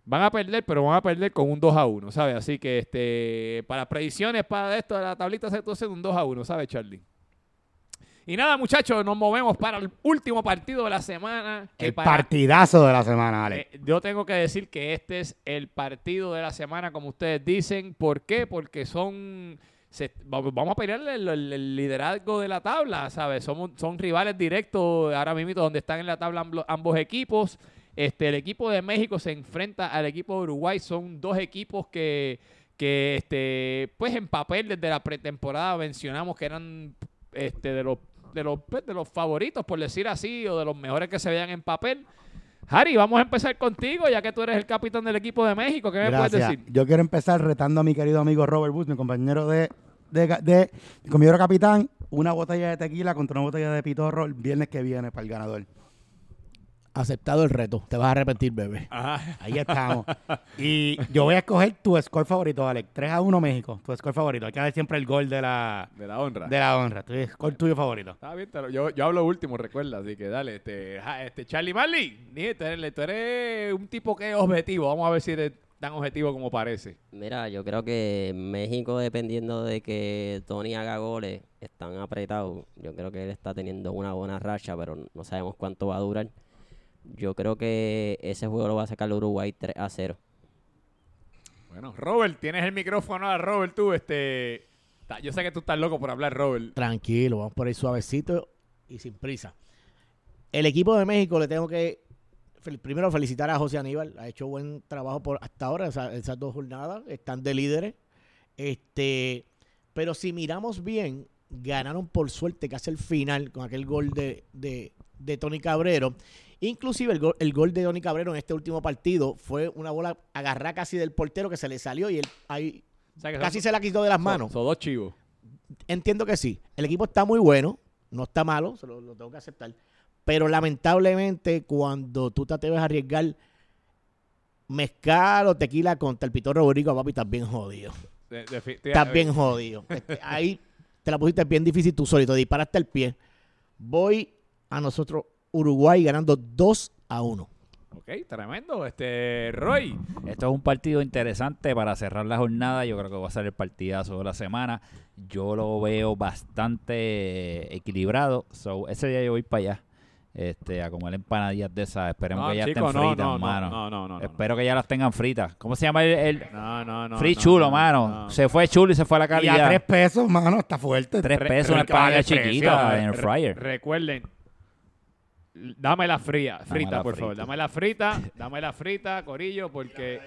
van a perder, pero van a perder con un 2 a 1, ¿sabes? Así que este para predicciones, para esto la tablita se tuerce un 2 a 1, ¿sabes, Charlie? Y nada, muchachos, nos movemos para el último partido de la semana. que El para- partidazo de la semana, Ale. eh, yo tengo que decir que este es el partido de la semana, como ustedes dicen. ¿Por qué? Porque son. se- vamos a pelear el, el- el liderazgo de la tabla, ¿sabes? Somos, son rivales directos ahora mismo donde están en la tabla amblo- ambos equipos. Este, el equipo de México se enfrenta al equipo de Uruguay. Son dos equipos que, que este, pues en papel desde la pretemporada mencionamos que eran este, de los de los, pues, de los favoritos, por decir así, o de los mejores que se vean en papel. Harry, vamos a empezar contigo, ya que tú eres el capitán del equipo de México. ¿Qué me puedes decir? Yo quiero empezar retando a mi querido amigo Robert Bush, mi compañero de, de, de compañero capitán, una botella de tequila contra una botella de pitorro el viernes que viene para el ganador. Aceptado el reto. Te vas a arrepentir, bebé. Ahí estamos. y yo voy a escoger tu score favorito, Alex. 3 a 1 México. Tu score favorito. Hay que dar siempre el gol de la, De la honra. de la honra. Tu score tuyo favorito. Está bien, lo- yo, yo hablo último, recuerda, así que dale, este, este Charlie Marley, tú eres, tú eres un tipo que es objetivo, vamos a ver si eres tan objetivo como parece. Mira, yo creo que México, dependiendo de que Tony haga goles, están apretados. Yo creo que él está teniendo una buena racha, pero no sabemos cuánto va a durar. Yo creo que ese juego lo va a sacar Uruguay 3 a 0. Bueno, Robert, tienes el micrófono a Robert, tú, este, yo sé que tú estás loco por hablar, Robert. Tranquilo, vamos por ahí suavecito y sin prisa. El equipo de México le tengo que primero felicitar a José Aníbal. Ha hecho buen trabajo por hasta ahora, esa- esas dos jornadas. Están de líderes. Este, pero si miramos bien, ganaron por suerte casi el final con aquel gol de, de, de Tony Cabrero. Inclusive el gol, el gol de Tony Cabrero en este último partido fue una bola agarrada casi del portero que se le salió y él ahí O sea, que son- casi se la quitó de las manos. Son, dos chivos. Entiendo que sí. El equipo está muy bueno, no está malo, se lo, lo tengo que aceptar. Pero lamentablemente, cuando tú te atreves a arriesgar mezcal o tequila contra el Pitorro Boricua, papi, estás bien jodido. De- de- Estás bien jodido. Este, ahí te la pusiste bien difícil tú solito, disparaste el pie. Voy a nosotros, Uruguay, ganando 2 a 1. Ok, tremendo. Este, Roy. Esto es un partido interesante para cerrar la jornada. Yo creo que va a ser el partidazo de la semana. Yo lo veo bastante equilibrado. So, ese día yo voy para allá. Este, a comer empanadillas de esas. Esperemos No, que ya chico, estén fritas, no, no, mano. no, no, no, no. Espero que ya las tengan fritas. ¿Cómo se llama el, el- No, no, no. Free no, chulo, no, mano? no. Se fue chulo y se fue a la Y calidad. a 3 pesos, mano, está fuerte. Tres Re- pesos una empanadilla chiquita en el Re- fryer. recuerden, dame la fría, frita, la por frita. favor. Dame la frita, dame la frita, Corillo, porque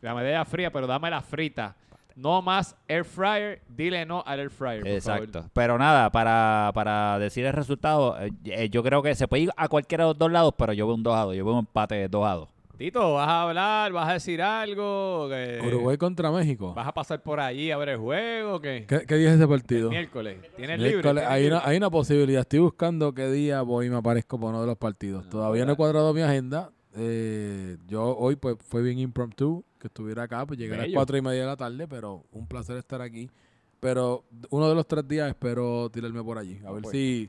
la medalla fría, pero dame la frita. No más air fryer, dile no al air fryer. por Exacto. favor. Pero nada, para, para decir el resultado, eh, eh, yo creo que se puede ir a cualquiera de los dos lados, pero yo veo un 2 a 2. Yo veo un empate de 2 a 2. Tito, ¿vas a hablar? ¿Vas a decir algo? ¿Que Uruguay contra México. ¿Vas a pasar por allí a ver el juego? ¿Qué? ¿Qué, día es ese partido? Miércoles. ¿Tienes libre? Miércoles. ¿Tienes Hay libre? una, hay una posibilidad. Estoy buscando qué día voy y me aparezco por uno de los partidos. Todavía no he cuadrado mi agenda. Eh, yo hoy pues fue bien impromptu que estuviera acá, pues llegué a las Bello. cuatro y media de la tarde, pero un placer estar aquí. Pero uno de los tres días espero tirarme por allí. A ver pues. si,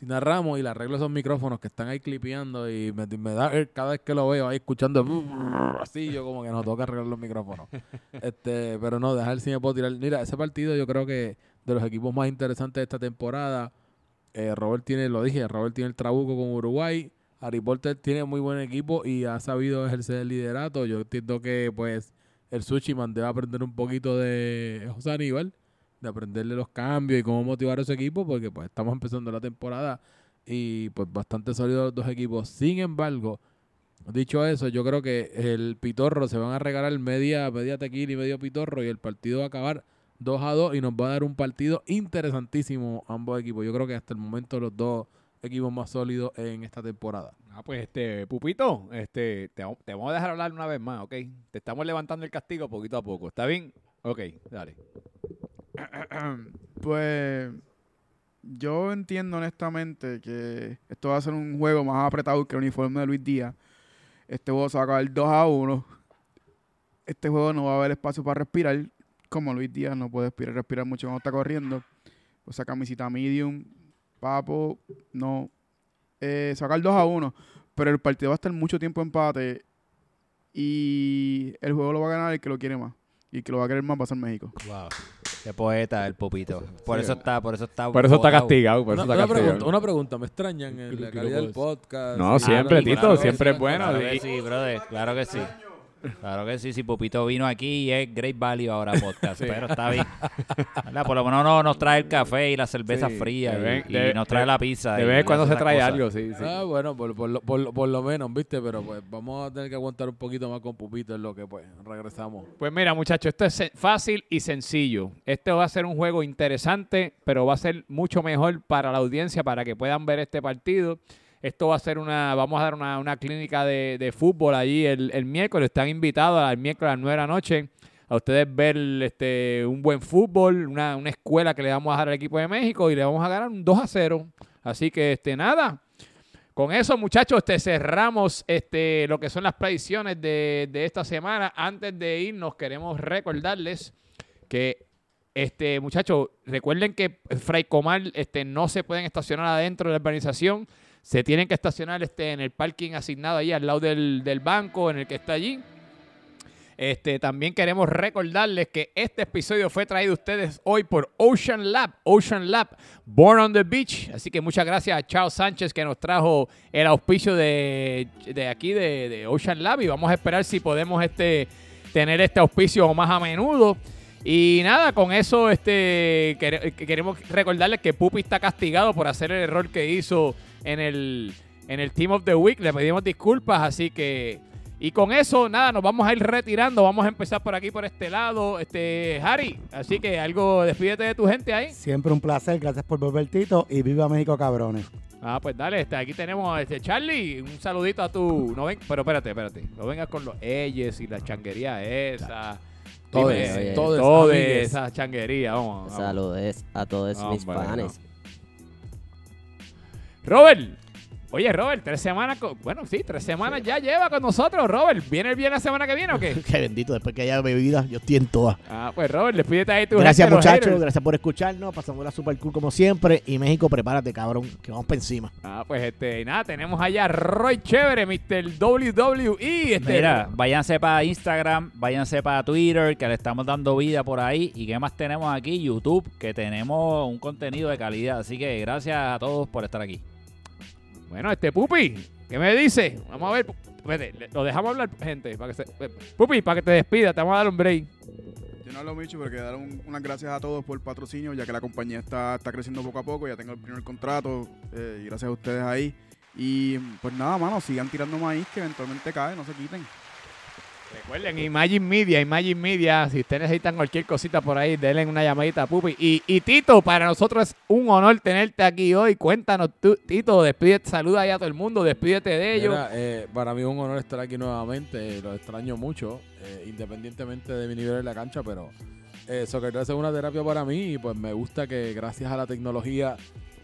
si narramos y le arreglo esos micrófonos que están ahí clipeando y me, me da cada vez que lo veo ahí escuchando así, yo como que no que arreglar los micrófonos. este, pero no, dejar si me puedo tirar. Mira, ese partido yo creo que de los equipos más interesantes de esta temporada. Eh, Robert tiene, lo dije, Robert tiene el trabuco con Uruguay. Harry Potter tiene muy buen equipo y ha sabido ejercer el liderato. Yo entiendo que pues el Sushiman debe aprender un poquito de José Aníbal, de aprenderle los cambios y cómo motivar a ese equipo, porque pues estamos empezando la temporada y pues bastante sólidos los dos equipos. Sin embargo, dicho eso, yo creo que el Pitorro se van a regalar media, media tequila y medio Pitorro y el partido va a acabar 2 a 2 y nos va a dar un partido interesantísimo ambos equipos. Yo creo que hasta el momento los dos equipos más sólidos en esta temporada. Ah, pues este, Pupito, este, te, te vamos a dejar hablar una vez más, ¿ok? Te estamos levantando el castigo poquito a poco. ¿Está bien? Ok, dale. Pues yo entiendo honestamente que esto va a ser un juego más apretado que el uniforme de Luis Díaz. Este juego se va a acabar 2 a 1. Este juego no va a haber espacio para respirar. Como Luis Díaz no puede respirar, respirar mucho cuando está corriendo. O sea, camisita medium, papo, no. Eh, acabar 2 a 1. Pero el partido va a estar mucho tiempo empate. Y el juego lo va a ganar el que lo quiere más. Y el que lo va a querer más va a ser México. Qué poeta el popito. Por Sí. eso está, por eso está. Por eso está botado. castigado, por Una, eso está una castigado. pregunta, una pregunta, ¿me extrañan en la calidad del podcast? No, Y- siempre, Ah, Tito, siempre es bueno. Claro Y- que sí, brother. Claro que sí. Claro que sí. Si Popito vino aquí y es Great Value ahora podcast. Pero está bien. ¿Verdad? Por lo menos no, nos trae el café y la cerveza Sí, fría. vez- y, y de- nos trae de- la pizza. De vez cuando se trae cosas. algo, sí, sí. Ah, bueno, por, por, lo- por, por lo menos, ¿viste? Pero pues vamos a tener que aguantar un poquito más con Pupito en lo que pues regresamos. Pues mira, muchachos, esto es fácil y sencillo. Este va a ser un juego interesante, pero va a ser mucho mejor para la audiencia, para que puedan ver este partido. Esto va a ser una, vamos a dar una, una clínica de, de fútbol allí el, el miércoles. Están invitados al miércoles a las 9 de la noche a ustedes ver este, un buen fútbol, una, una escuela que le vamos a dar al equipo de México y le vamos a ganar un 2 a 0. Así que este, nada, con eso, muchachos, este, cerramos este, lo que son las predicciones de, de esta semana. Antes de irnos, queremos recordarles que, este, muchachos, recuerden que Fray Comal este, no se pueden estacionar adentro de la urbanización. Se tienen que estacionar este, en el parking asignado ahí al lado del, del banco en el que está allí. Este, también queremos recordarles que este episodio fue traído a ustedes hoy por Ocean Lab, Ocean Lab, Born on the Beach. Así que muchas gracias a Charles Sánchez que nos trajo el auspicio de, de aquí de, Ocean Lab y vamos a esperar si podemos este, tener este auspicio más a menudo. Y nada, con eso este, quere- queremos recordarles que Pupi está castigado por hacer el error que hizo en el, en el Team of the Week. Le pedimos disculpas, así que... Y con eso, nada, nos vamos a ir retirando. Vamos a empezar por aquí, por este lado. Este, Harry, así que algo, despídete de tu gente ahí. Siempre un placer, gracias por volver, Tito, y viva México, cabrones. Ah, pues dale, este, aquí tenemos este Charlie, un saludito a tu. No ven, pero espérate, espérate. No vengas con los ellos y la changuería esa. Todes, todes, todes, amigues. esa changuería, vamos. vamos. Saludos a todos mis fans. Robert. Oye, Robert, tres semanas. con- bueno, sí, tres semanas ya lleva con nosotros, Robert. ¿Viene el bien la semana que viene o qué? Qué bendito, después que haya bebida, yo estoy en todas. Ah, pues Robert, despídete ahí tu Gracias, muchachos. Gracias por escucharnos. Pasamos la super cool como siempre. Y México, prepárate, cabrón, que vamos para encima. Ah, pues este, y nada, tenemos allá a Roy Chévere, Mr. WWE. Este, Mira, váyanse para Instagram, váyanse para Twitter, que le estamos dando vida por ahí. ¿Y qué más tenemos aquí? YouTube, que tenemos un contenido de calidad. Así que gracias a todos por estar aquí. Bueno, este Pupi, ¿qué me dice? Vamos a ver. Le- lo dejamos hablar, gente. Para que se, eh, Pupi, para que te despida, te vamos a dar un break. Yo no hablo mucho, pero quiero dar un- unas gracias a todos por el patrocinio, ya que la compañía está, está creciendo poco a poco. Ya tengo el primer contrato, eh, gracias a ustedes ahí. Y pues nada, mano, sigan tirando maíz que eventualmente cae, no se quiten. Recuerden, Imagine Media, Imagine Media, si ustedes necesitan cualquier cosita por ahí, denle una llamadita a Pupi. Y, y Tito, para nosotros es un honor tenerte aquí hoy. Cuéntanos Tito, despídete, saluda ahí a todo el mundo, despídete de ellos. Eh, para mí es un honor estar aquí nuevamente. eh, lo extraño mucho, eh, independientemente de mi nivel en la cancha, pero eh, Dad es una terapia para mí y pues me gusta que gracias a la tecnología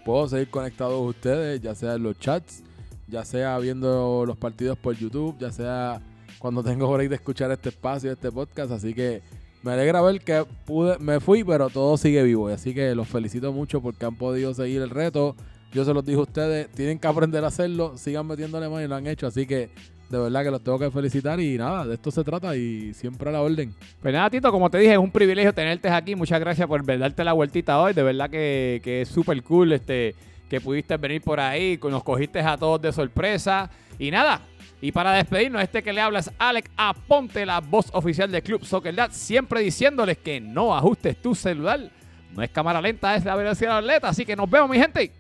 puedo seguir conectado ustedes, ya sea en los chats, ya sea viendo los partidos por YouTube, ya sea cuando tengo break de escuchar este espacio, este podcast. Así que me alegra ver que pude, me fui, pero todo sigue vivo. Así que los felicito mucho porque han podido seguir el reto. Yo se los dije a ustedes, tienen que aprender a hacerlo, sigan metiéndole más y lo han hecho. Así que de verdad que los tengo que felicitar y nada, de esto se trata y siempre a la orden. Pues nada, Tito, como te dije, es un privilegio tenerte aquí. Muchas gracias por darte la vueltita hoy. De verdad que, que es súper cool este, que pudiste venir por ahí, nos cogiste a todos de sorpresa. Y nada, y para despedirnos, este que le hablas, Alex Aponte, la voz oficial del Club Soccer Dad, siempre diciéndoles que no ajustes tu celular. No es cámara lenta, es la velocidad atleta. Así que nos vemos, mi gente.